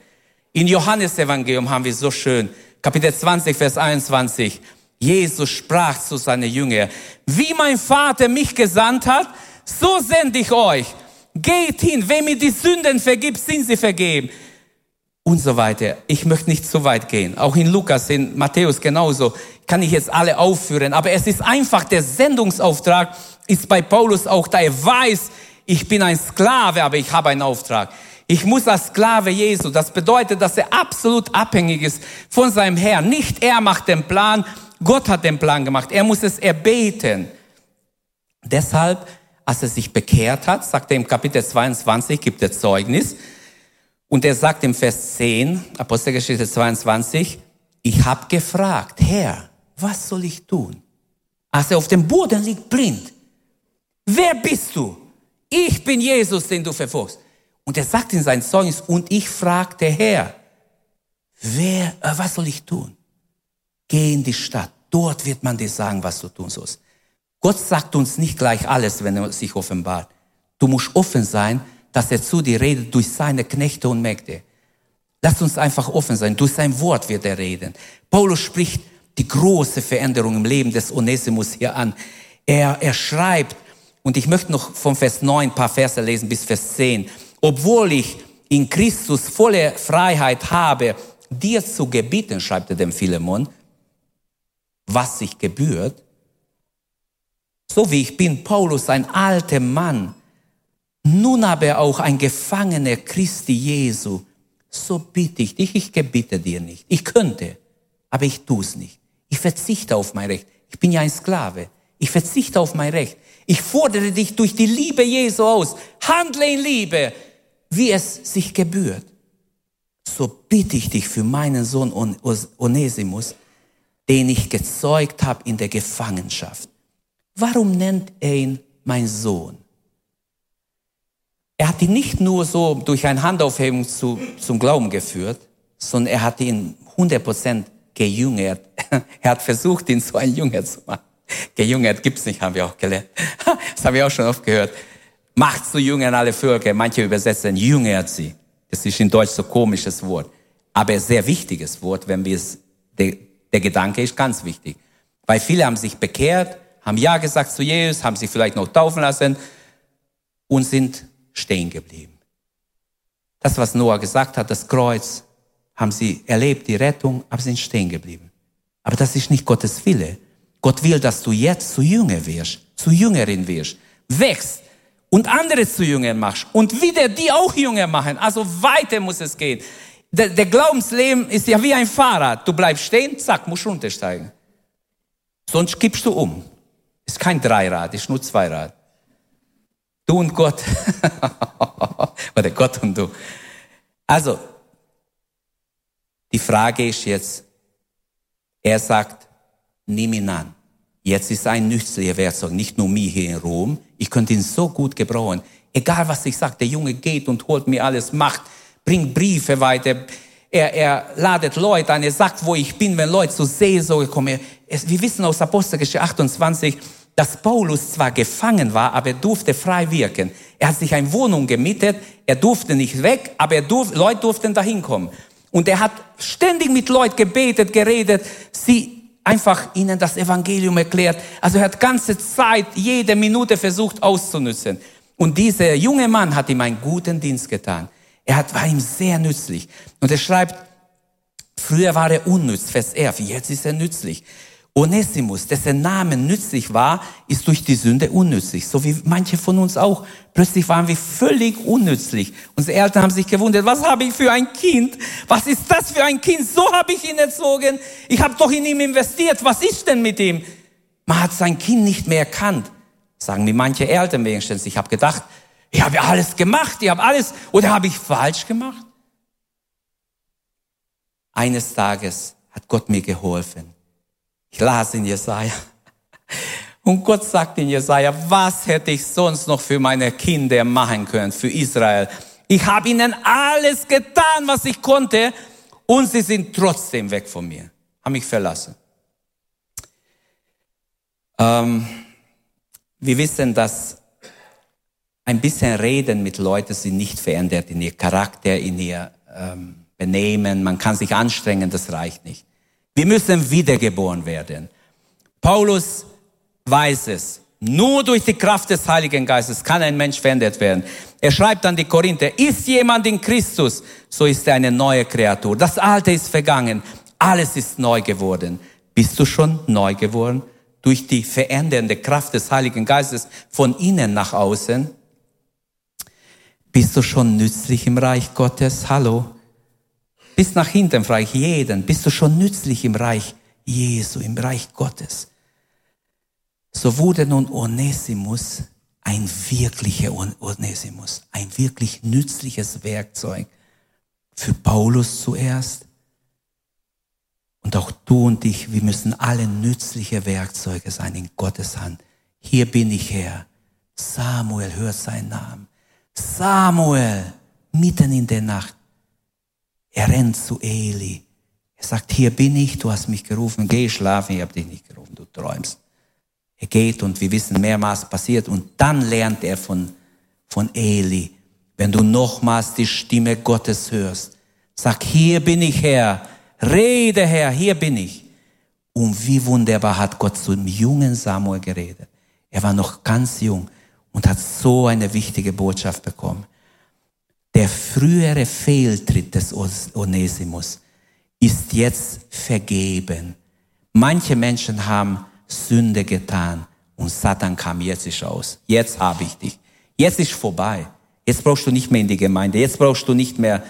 In Johannes Evangelium haben wir so schön, Kapitel 20, Vers 21. Jesus sprach zu seinen Jüngern, wie mein Vater mich gesandt hat, so sende ich euch. Geht hin, wem mir die Sünden vergibt, sind sie vergeben und so weiter. Ich möchte nicht zu weit gehen. Auch in Lukas, in Matthäus genauso. Kann ich jetzt alle aufführen. Aber es ist einfach, der Sendungsauftrag ist bei Paulus auch da. Er weiß, ich bin ein Sklave, aber ich habe einen Auftrag. Ich muss als Sklave Jesu. Das bedeutet, dass er absolut abhängig ist von seinem Herrn. Nicht er macht den Plan, Gott hat den Plan gemacht. Er muss es erbeten. Deshalb, als er sich bekehrt hat, sagt er im Kapitel 22, gibt er Zeugnis, und er sagt im Vers 10, Apostelgeschichte 22, ich habe gefragt, Herr, was soll ich tun? Als er auf dem Boden liegt, blind. Wer bist du? Ich bin Jesus, den du verfolgst. Und er sagt in sein Zeugnis, und ich fragte Herr, wer, äh, was soll ich tun? Geh in die Stadt, dort wird man dir sagen, was du tun sollst. Gott sagt uns nicht gleich alles, wenn er sich offenbart. Du musst offen sein, dass er zu dir redet durch seine Knechte und Mägde. Lass uns einfach offen sein. Durch sein Wort wird er reden. Paulus spricht die große Veränderung im Leben des Onesimus hier an. Er, er schreibt, und ich möchte noch vom Vers 9 ein paar Verse lesen bis Vers 10. Obwohl ich in Christus volle Freiheit habe, dir zu gebieten, schreibt er dem Philemon, was sich gebührt, so wie ich bin, Paulus, ein alter Mann, nun aber auch ein Gefangener Christi Jesu, so bitte ich dich, ich gebitte dir nicht. Ich könnte, aber ich tue es nicht. Ich verzichte auf mein Recht. Ich bin ja ein Sklave. Ich verzichte auf mein Recht. Ich fordere dich durch die Liebe Jesu aus. Handle in Liebe, wie es sich gebührt. So bitte ich dich für meinen Sohn Onesimus, den ich gezeugt habe in der Gefangenschaft. Warum nennt er ihn mein Sohn? Er hat ihn nicht nur so durch eine Handaufhebung zu, zum Glauben geführt, sondern er hat ihn 100% gejüngert. Er hat versucht, ihn so ein Jünger zu machen. Gejüngert gibt's nicht, haben wir auch gelernt. Das habe ich auch schon oft gehört. Macht zu Jüngern alle Völker. Manche übersetzen, jüngert sie. Das ist in Deutsch so komisches Wort. Aber sehr wichtiges Wort, wenn wir es, der, der Gedanke ist ganz wichtig. Weil viele haben sich bekehrt, haben Ja gesagt zu Jesus, haben sich vielleicht noch taufen lassen und sind stehen geblieben. Das, was Noah gesagt hat, das Kreuz, haben sie erlebt, die Rettung, aber sind stehen geblieben. Aber das ist nicht Gottes Wille. Gott will, dass du jetzt zu Jünger wirst, zu Jüngerin wirst, wächst und andere zu Jüngern machst und wieder die auch Jünger machen. Also weiter muss es gehen. Der, der Glaubensleben ist ja wie ein Fahrrad. Du bleibst stehen, zack, musst runtersteigen. Sonst kippst du um. Ist kein Dreirad, ist nur Zweirad. Du und Gott. Oder Gott und du. Also, die Frage ist jetzt, er sagt, nimm ihn an. Jetzt ist ein nützlicher Werkzeug, nicht nur mir hier in Rom. Ich könnte ihn so gut gebrauchen. Egal was ich sage, der Junge geht und holt mir alles, macht, bringt Briefe weiter. Er, er ladet Leute an, er sagt, wo ich bin, wenn Leute zur Seelsorge kommen. wir wissen aus Apostelgeschichte 28, dass Paulus zwar gefangen war, aber er durfte frei wirken. Er hat sich eine Wohnung gemietet, er durfte nicht weg, aber er durf, Leute durften dahin kommen. Und er hat ständig mit Leuten gebetet, geredet, sie einfach ihnen das Evangelium erklärt. Also er hat ganze Zeit, jede Minute versucht auszunützen. Und dieser junge Mann hat ihm einen guten Dienst getan. Er hat, war ihm sehr nützlich. Und er schreibt, früher war er unnütz, Vers 11, jetzt ist er nützlich. Onesimus, dessen Name nützlich war, ist durch die Sünde unnützlich. So wie manche von uns auch. Plötzlich waren wir völlig unnützlich. Unsere Eltern haben sich gewundert, was habe ich für ein Kind? Was ist das für ein Kind? So habe ich ihn erzogen. Ich habe doch in ihm investiert. Was ist denn mit ihm? Man hat sein Kind nicht mehr erkannt. Sagen mir manche Eltern wenigstens. Ich habe gedacht, ich habe alles gemacht. Ich habe alles. Oder habe ich falsch gemacht? Eines Tages hat Gott mir geholfen Ich las in Jesaja. Und Gott sagt in Jesaja, was hätte ich sonst noch für meine Kinder machen können, für Israel? Ich habe ihnen alles getan, was ich konnte, und sie sind trotzdem weg von mir, haben mich verlassen. Ähm, wir wissen, dass ein bisschen Reden mit Leuten sie nicht verändert in ihr Charakter, in ihr ähm, Benehmen. Man kann sich anstrengen, das reicht nicht. Wir müssen wiedergeboren werden. Paulus weiß es. Nur durch die Kraft des Heiligen Geistes kann ein Mensch verändert werden. Er schreibt an die Korinther, ist jemand in Christus, so ist er eine neue Kreatur. Das Alte ist vergangen, alles ist neu geworden. Bist du schon neu geworden? Durch die verändernde Kraft des Heiligen Geistes von innen nach außen? Bist du schon nützlich im Reich Gottes? Hallo? Bis nach hinten frage ich jeden, bist du schon nützlich im Reich Jesu, im Reich Gottes? So wurde nun Onesimus ein wirklicher Onesimus, ein wirklich nützliches Werkzeug für Paulus zuerst. Und auch du und ich, wir müssen alle nützliche Werkzeuge sein in Gottes Hand. Hier bin ich Herr. Samuel hört seinen Namen. Samuel, mitten in der Nacht. Er rennt zu Eli. Er sagt, hier bin ich, du hast mich gerufen, geh schlafen, ich habe dich nicht gerufen, du träumst. Er geht und wir wissen mehrmals passiert und dann lernt er von, von Eli. Wenn du nochmals die Stimme Gottes hörst, sag, hier bin ich Herr, rede Herr, hier bin ich. Und wie wunderbar hat Gott zu dem jungen Samuel geredet. Er war noch ganz jung und hat so eine wichtige Botschaft bekommen. Der frühere Fehltritt des Onesimus ist jetzt vergeben. Manche Menschen haben Sünde getan und Satan kam jetzt nicht aus. Jetzt habe ich dich. Jetzt ist vorbei. Jetzt brauchst du nicht mehr in die Gemeinde. Jetzt brauchst du nicht mehr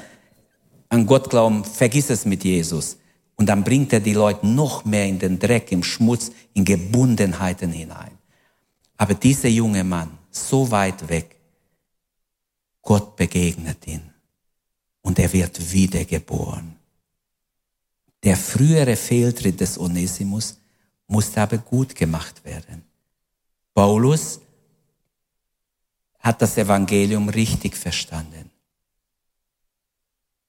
an Gott glauben. Vergiss es mit Jesus. Und dann bringt er die Leute noch mehr in den Dreck, im Schmutz, in Gebundenheiten hinein. Aber dieser junge Mann, so weit weg, Gott begegnet ihn und er wird wiedergeboren. Der frühere Fehltritt des Onesimus musste aber gut gemacht werden. Paulus hat das Evangelium richtig verstanden.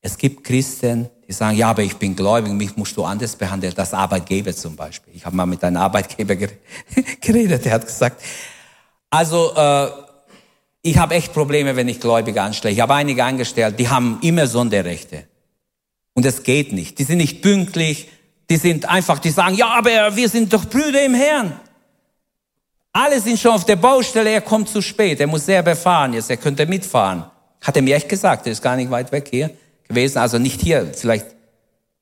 Es gibt Christen, die sagen, ja, aber ich bin gläubig, mich musst du anders behandeln, das Arbeitgeber zum Beispiel. Ich habe mal mit einem Arbeitgeber geredet, der hat gesagt, also äh, ich habe echt Probleme, wenn ich Gläubige anstelle. Ich habe einige angestellt, die haben immer Sonderrechte. Und es geht nicht. Die sind nicht pünktlich, die sind einfach, die sagen, ja, aber wir sind doch Brüder im Herrn. Alle sind schon auf der Baustelle, er kommt zu spät, er muss sehr befahren jetzt, er könnte mitfahren. Hat er mir echt gesagt, er ist gar nicht weit weg hier gewesen, also nicht hier, vielleicht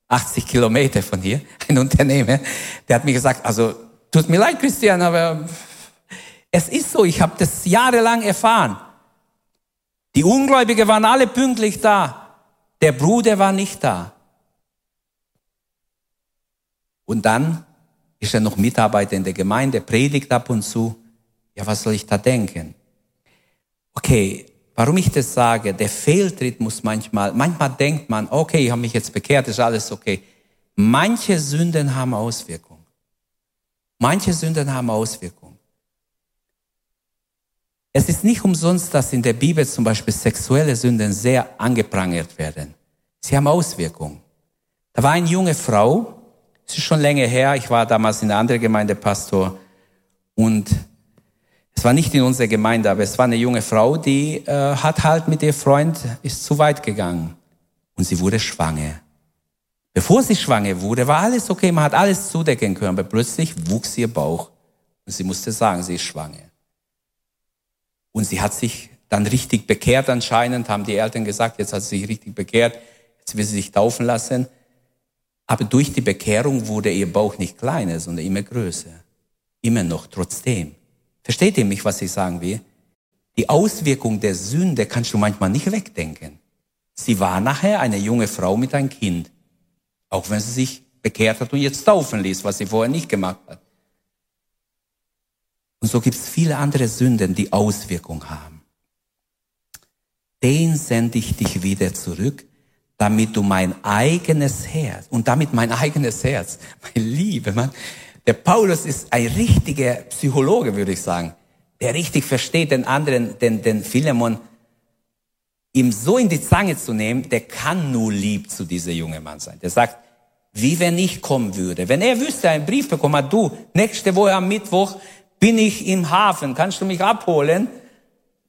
80 Kilometer von hier, ein Unternehmer, der hat mir gesagt, also tut mir leid, Christian, aber es ist so, ich habe das jahrelang erfahren. Die Ungläubigen waren alle pünktlich da, der Bruder war nicht da. Und dann ist er noch Mitarbeiter in der Gemeinde, predigt ab und zu. Ja, was soll ich da denken? Okay, warum ich das sage, der Fehltritt muss manchmal, manchmal denkt man, okay, ich habe mich jetzt bekehrt, ist alles okay. Manche Sünden haben Auswirkungen. Manche Sünden haben Auswirkungen. Es ist nicht umsonst, dass in der Bibel zum Beispiel sexuelle Sünden sehr angeprangert werden. Sie haben Auswirkungen. Da war eine junge Frau, es ist schon länger her, ich war damals in einer anderen Gemeinde Pastor und es war nicht in unserer Gemeinde, aber es war eine junge Frau, die äh, hat halt mit ihr Freund, ist zu weit gegangen und sie wurde schwanger. Bevor sie schwanger wurde, war alles okay, man hat alles zudecken können, aber plötzlich wuchs ihr Bauch und sie musste sagen, sie ist schwanger. Und sie hat sich dann richtig bekehrt anscheinend, haben die Eltern gesagt, jetzt hat sie sich richtig bekehrt, jetzt will sie sich taufen lassen. Aber durch die Bekehrung wurde ihr Bauch nicht kleiner, sondern immer größer. Immer noch, trotzdem. Versteht ihr mich, was ich sagen will? Die Auswirkung der Sünde kannst du manchmal nicht wegdenken. Sie war nachher eine junge Frau mit einem Kind. Auch wenn sie sich bekehrt hat und jetzt taufen ließ, was sie vorher nicht gemacht hat. Und so gibt es viele andere Sünden, die Auswirkung haben. Den sende ich dich wieder zurück, damit du mein eigenes Herz, und damit mein eigenes Herz, mein Liebe, man, Der Paulus ist ein richtiger Psychologe, würde ich sagen, der richtig versteht, den anderen, den, den Philemon, ihm so in die Zange zu nehmen, der kann nur lieb zu dieser junge Mann sein. Der sagt, wie wenn ich kommen würde. Wenn er wüsste, einen Brief bekommen hat, du, nächste Woche am Mittwoch bin ich im Hafen, kannst du mich abholen?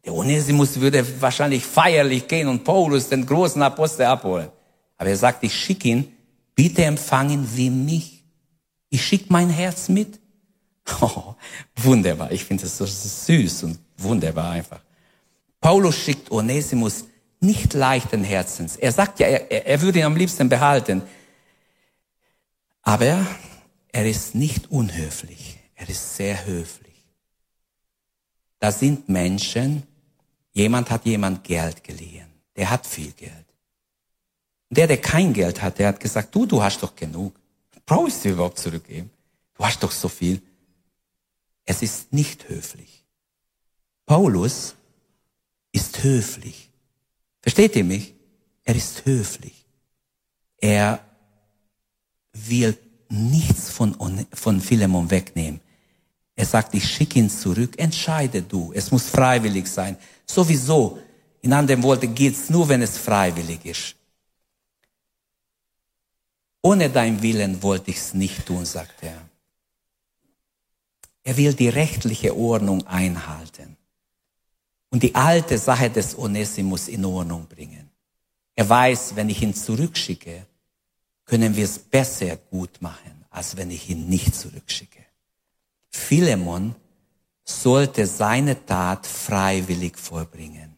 Der Onesimus würde wahrscheinlich feierlich gehen und Paulus, den großen Apostel, abholen. Aber er sagt, ich schicke ihn, bitte empfangen wie mich. Ich schicke mein Herz mit. Oh, wunderbar. Ich finde das so süß und wunderbar einfach. Paulus schickt Onesimus nicht leichten Herzens. Er sagt ja, er, er würde ihn am liebsten behalten. Aber er ist nicht unhöflich. Er ist sehr höflich. Da sind Menschen, jemand hat jemand Geld geliehen. Der hat viel Geld. Der, der kein Geld hat, der hat gesagt, du, du hast doch genug. Brauchst du überhaupt zurückgeben? Du hast doch so viel. Es ist nicht höflich. Paulus ist höflich. Versteht ihr mich? Er ist höflich. Er will nichts von, von Philemon wegnehmen. Er sagt, ich schicke ihn zurück, entscheide du. Es muss freiwillig sein. Sowieso, in anderen Worten, geht's nur, wenn es freiwillig ist. Ohne dein Willen wollte ich's nicht tun, sagt er. Er will die rechtliche Ordnung einhalten und die alte Sache des Onesimus in Ordnung bringen. Er weiß, wenn ich ihn zurückschicke, können wir es besser gut machen, als wenn ich ihn nicht zurückschicke. Philemon sollte seine Tat freiwillig vollbringen.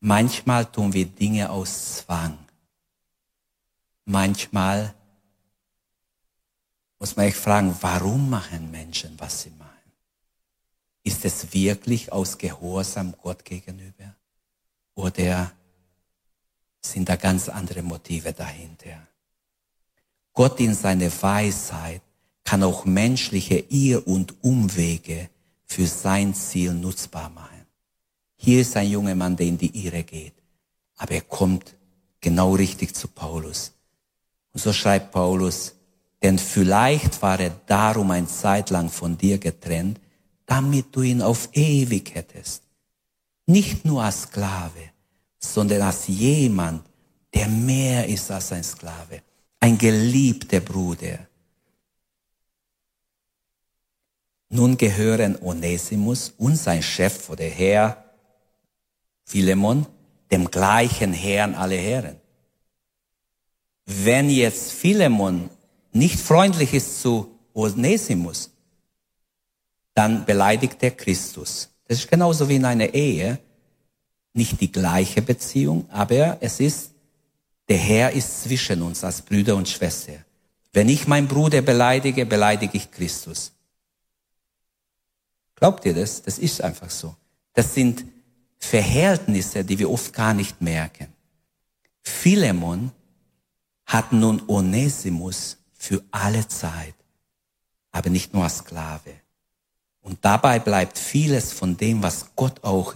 Manchmal tun wir Dinge aus Zwang. Manchmal muss man echt fragen, warum machen Menschen, was sie machen? Ist es wirklich aus Gehorsam Gott gegenüber? Oder sind da ganz andere Motive dahinter? Gott in seiner Weisheit kann auch menschliche Irr- und Umwege für sein Ziel nutzbar machen. Hier ist ein junger Mann, der in die Irre geht, aber er kommt genau richtig zu Paulus. Und so schreibt Paulus, denn vielleicht war er darum ein Zeit lang von dir getrennt, damit du ihn auf ewig hättest. Nicht nur als Sklave, sondern als jemand, der mehr ist als ein Sklave, ein geliebter Bruder. Nun gehören Onesimus und sein Chef oder Herr Philemon dem gleichen Herrn alle Herren. Wenn jetzt Philemon nicht freundlich ist zu Onesimus, dann beleidigt er Christus. Das ist genauso wie in einer Ehe. Nicht die gleiche Beziehung, aber es ist, der Herr ist zwischen uns als Brüder und Schwester. Wenn ich meinen Bruder beleidige, beleidige ich Christus. Glaubt ihr das? Das ist einfach so. Das sind Verhältnisse, die wir oft gar nicht merken. Philemon hat nun Onesimus für alle Zeit, aber nicht nur als Sklave. Und dabei bleibt vieles von dem, was Gott auch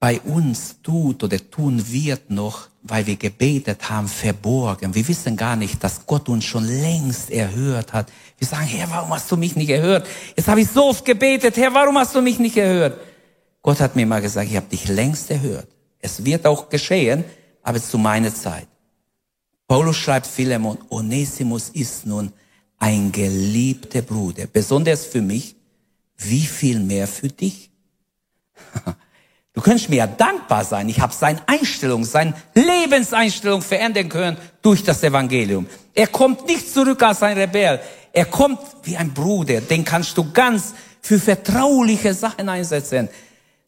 bei uns tut oder tun wird noch, weil wir gebetet haben, verborgen. Wir wissen gar nicht, dass Gott uns schon längst erhört hat. Wir sagen, Herr, warum hast du mich nicht erhört? Jetzt habe ich so oft gebetet, Herr, warum hast du mich nicht erhört? Gott hat mir mal gesagt, ich habe dich längst erhört. Es wird auch geschehen, aber zu meiner Zeit. Paulus schreibt Philemon, Onesimus ist nun ein geliebter Bruder, besonders für mich, wie viel mehr für dich? Du könntest mir ja dankbar sein. Ich habe seine Einstellung, seine Lebenseinstellung verändern können durch das Evangelium. Er kommt nicht zurück als ein Rebell. Er kommt wie ein Bruder. Den kannst du ganz für vertrauliche Sachen einsetzen.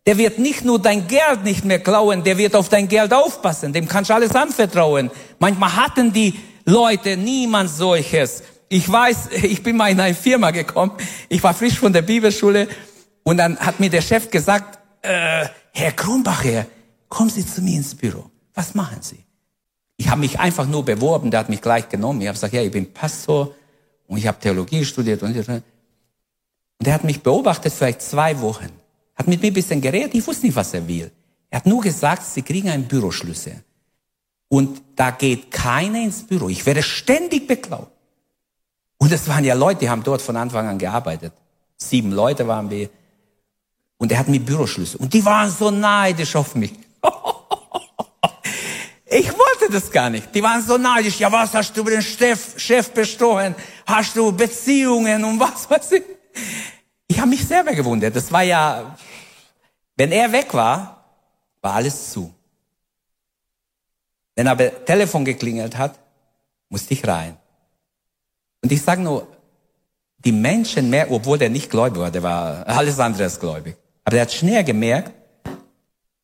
Der wird nicht nur dein Geld nicht mehr klauen, der wird auf dein Geld aufpassen. Dem kannst du alles anvertrauen. Manchmal hatten die Leute niemand solches. Ich weiß, ich bin mal in eine Firma gekommen. Ich war frisch von der Bibelschule und dann hat mir der Chef gesagt, äh, Herr Kronbacher, kommen Sie zu mir ins Büro. Was machen Sie? Ich habe mich einfach nur beworben, der hat mich gleich genommen. Ich habe gesagt, ja, ich bin Pastor und ich habe Theologie studiert und, und er hat mich beobachtet vielleicht zwei Wochen. Hat mit mir ein bisschen geredet, ich wusste nicht, was er will. Er hat nur gesagt, Sie kriegen einen Büroschlüssel. Und da geht keiner ins Büro. Ich werde ständig beklaut. Und es waren ja Leute, die haben dort von Anfang an gearbeitet. Sieben Leute waren wir. Und er hat mir Büroschlüssel. Und die waren so neidisch auf mich. Ich wollte das gar nicht. Die waren so neidisch. Ja, was hast du über den Chef, Chef bestohlen? Hast du Beziehungen und was weiß ich? Ich habe mich selber gewundert. Das war ja, wenn er weg war, war alles zu. Wenn aber Telefon geklingelt hat, musste ich rein. Und ich sage nur, die Menschen mehr, obwohl der nicht gläubig war, der war alles andere als gläubig. Aber er hat schnell gemerkt,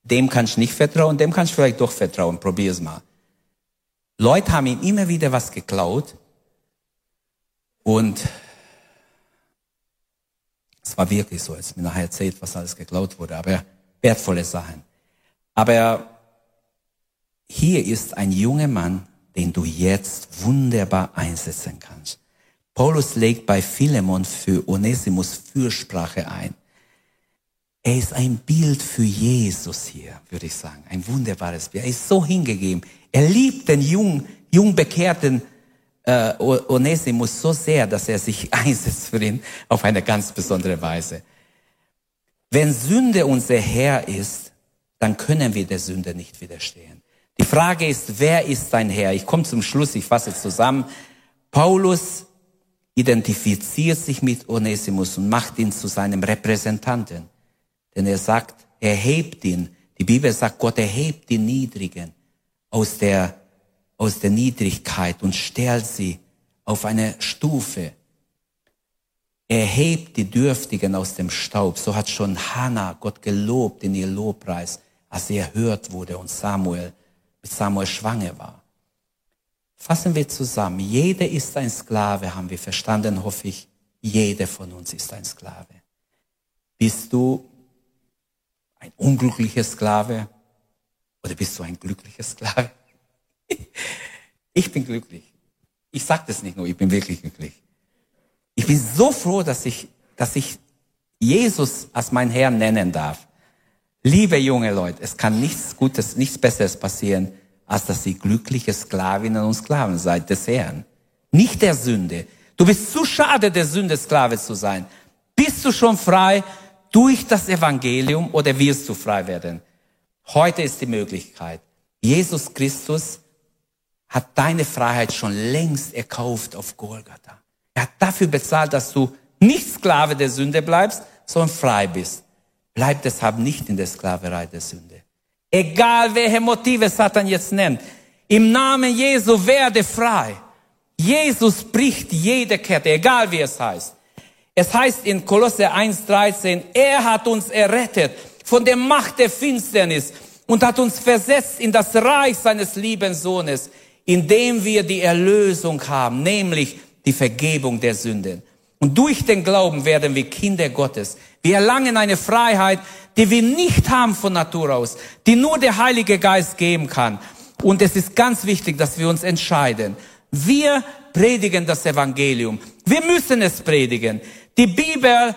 dem kannst du nicht vertrauen, dem kannst du vielleicht doch vertrauen, probier es mal. Leute haben ihm immer wieder was geklaut und es war wirklich so, als mir nachher erzählt, was alles geklaut wurde, aber wertvolle Sachen. Aber hier ist ein junger Mann, den du jetzt wunderbar einsetzen kannst. Paulus legt bei Philemon für Onesimus Fürsprache ein. Er ist ein Bild für Jesus hier, würde ich sagen. Ein wunderbares Bild. Er ist so hingegeben. Er liebt den jung, jung bekehrten äh, Onesimus so sehr, dass er sich einsetzt für ihn auf eine ganz besondere Weise. Wenn Sünde unser Herr ist, dann können wir der Sünde nicht widerstehen. Die Frage ist, wer ist dein Herr? Ich komme zum Schluss, ich fasse zusammen. Paulus identifiziert sich mit Onesimus und macht ihn zu seinem Repräsentanten. Denn er sagt, er hebt ihn. Die Bibel sagt, Gott erhebt die Niedrigen aus der, aus der Niedrigkeit und stellt sie auf eine Stufe. Er hebt die Dürftigen aus dem Staub. So hat schon Hannah Gott gelobt in ihr Lobpreis, als sie erhört wurde und Samuel Samuel schwanger war. Fassen wir zusammen. Jeder ist ein Sklave, haben wir verstanden, hoffe ich. Jeder von uns ist ein Sklave. Bist du ein unglücklicher Sklave oder bist du ein glücklicher Sklave? Ich bin glücklich. Ich sage das nicht nur, ich bin wirklich glücklich. Ich bin so froh, dass ich, dass ich Jesus als mein Herr nennen darf. Liebe junge Leute, es kann nichts Gutes, nichts Besseres passieren, als dass ihr glückliche Sklavinnen und Sklaven seid des Herrn. Nicht der Sünde. Du bist zu schade, der Sünde Sklave zu sein. Bist du schon frei, durch das Evangelium oder wirst du frei werden? Heute ist die Möglichkeit. Jesus Christus hat deine Freiheit schon längst erkauft auf Golgatha. Er hat dafür bezahlt, dass du nicht Sklave der Sünde bleibst, sondern frei bist. Bleib deshalb nicht in der Sklaverei der Sünde. Egal welche Motive Satan jetzt nennt, im Namen Jesu werde frei. Jesus bricht jede Kette, egal wie es heißt. Es heißt in Kolosse 1,13, er hat uns errettet von der Macht der Finsternis und hat uns versetzt in das Reich seines lieben Sohnes, indem wir die Erlösung haben, nämlich die Vergebung der Sünden. Und durch den Glauben werden wir Kinder Gottes. Wir erlangen eine Freiheit, die wir nicht haben von Natur aus, die nur der Heilige Geist geben kann. Und es ist ganz wichtig, dass wir uns entscheiden. Wir predigen das Evangelium. Wir müssen es predigen. Die Bibel,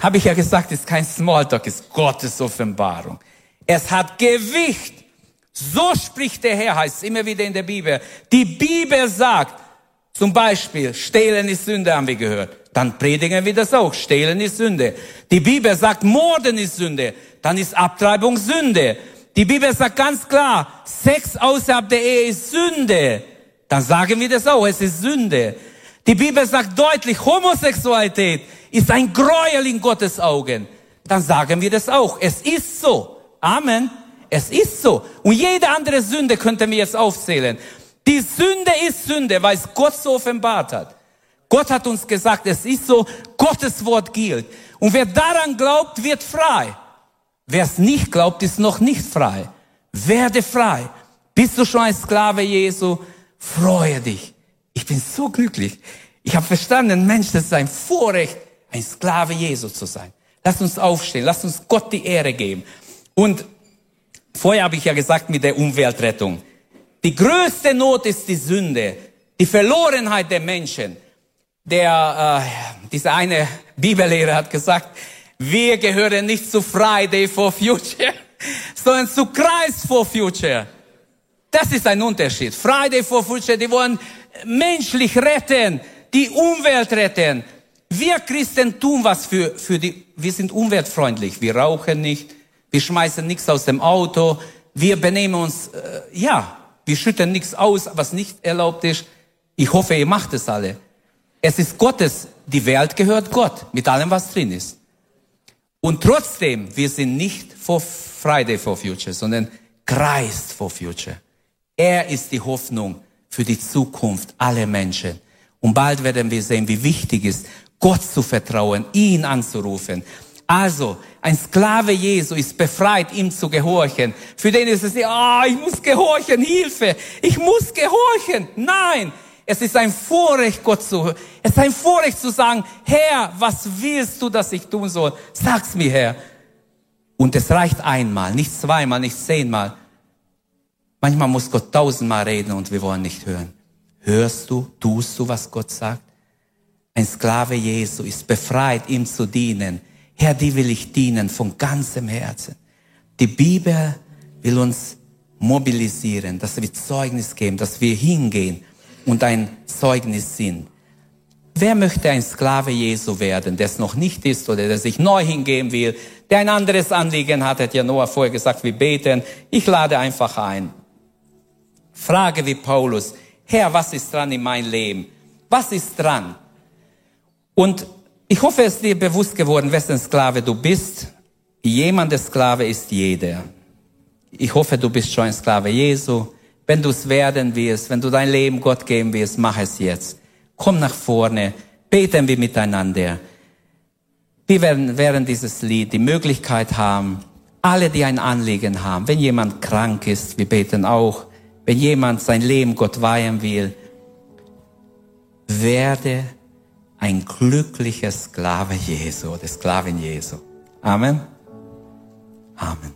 habe ich ja gesagt, ist kein Smalltalk, ist Gottes Offenbarung. Es hat Gewicht. So spricht der Herr, heißt es immer wieder in der Bibel. Die Bibel sagt, zum Beispiel, stehlen ist Sünde, haben wir gehört. Dann predigen wir das auch. Stehlen ist Sünde. Die Bibel sagt, Morden ist Sünde. Dann ist Abtreibung Sünde. Die Bibel sagt ganz klar, Sex außerhalb der Ehe ist Sünde. Dann sagen wir das auch, es ist Sünde. Die Bibel sagt deutlich, Homosexualität ist ein Gräuel in Gottes Augen. Dann sagen wir das auch. Es ist so. Amen. Es ist so. Und jede andere Sünde könnte mir jetzt aufzählen. Die Sünde ist Sünde, weil es Gott so offenbart hat. Gott hat uns gesagt, es ist so, Gottes Wort gilt. Und wer daran glaubt, wird frei. Wer es nicht glaubt, ist noch nicht frei. Werde frei. Bist du schon ein Sklave Jesu? Freue dich. Ich bin so glücklich. Ich habe verstanden, Mensch, das ist ein Vorrecht, ein Sklave Jesu zu sein. Lass uns aufstehen, lass uns Gott die Ehre geben. Und vorher habe ich ja gesagt mit der Umweltrettung. Die größte Not ist die Sünde, die Verlorenheit der Menschen. Der, äh, dieser eine Bibellehrer hat gesagt, wir gehören nicht zu Friday for Future, sondern zu Christ for Future. Das ist ein Unterschied. Friday for Future, die wollen menschlich retten, die Umwelt retten. Wir Christen tun was für, für die, wir sind umweltfreundlich. Wir rauchen nicht, wir schmeißen nichts aus dem Auto, wir benehmen uns, äh, ja, wir schütten nichts aus, was nicht erlaubt ist. Ich hoffe, ihr macht es alle. Es ist Gottes, die Welt gehört Gott, mit allem, was drin ist. Und trotzdem, wir sind nicht for Friday for Future, sondern Christ for Future. Er ist die Hoffnung für die Zukunft aller Menschen. Und bald werden wir sehen, wie wichtig ist, Gott zu vertrauen, ihn anzurufen. Also, ein Sklave Jesu ist befreit, ihm zu gehorchen. Für den ist es, ah, oh, ich muss gehorchen, Hilfe, ich muss gehorchen. Nein, es ist ein Vorrecht, Gott zu, es ist ein Vorrecht zu sagen, Herr, was willst du, dass ich tun soll? Sag's mir, Herr. Und es reicht einmal, nicht zweimal, nicht zehnmal. Manchmal muss Gott tausendmal reden und wir wollen nicht hören. Hörst du, tust du, was Gott sagt? Ein Sklave Jesu ist befreit, ihm zu dienen. Herr, die will ich dienen von ganzem Herzen. Die Bibel will uns mobilisieren, dass wir Zeugnis geben, dass wir hingehen und ein Zeugnis sind. Wer möchte ein Sklave Jesu werden, der es noch nicht ist oder der sich neu hingeben will, der ein anderes Anliegen hat, hat ja Noah vorher gesagt, wir beten. Ich lade einfach ein. Frage wie Paulus, Herr, was ist dran in mein Leben? Was ist dran? Und ich hoffe, es ist dir bewusst geworden, wessen Sklave du bist. Jemandes Sklave ist jeder. Ich hoffe, du bist schon ein Sklave Jesu. Wenn du es werden wirst, wenn du dein Leben Gott geben wirst, mach es jetzt. Komm nach vorne, beten wir miteinander. Wir werden während dieses Lied die Möglichkeit haben, alle, die ein Anliegen haben, wenn jemand krank ist, wir beten auch, wenn jemand sein Leben Gott weihen will, werde ein glücklicher Sklave Jesu oder Sklavin Jesu. Amen. Amen.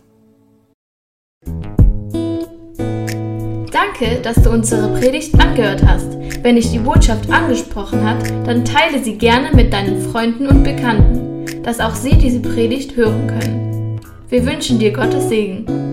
Danke, dass du unsere Predigt angehört hast. Wenn dich die Botschaft angesprochen hat, dann teile sie gerne mit deinen Freunden und Bekannten, dass auch sie diese Predigt hören können. Wir wünschen dir Gottes Segen.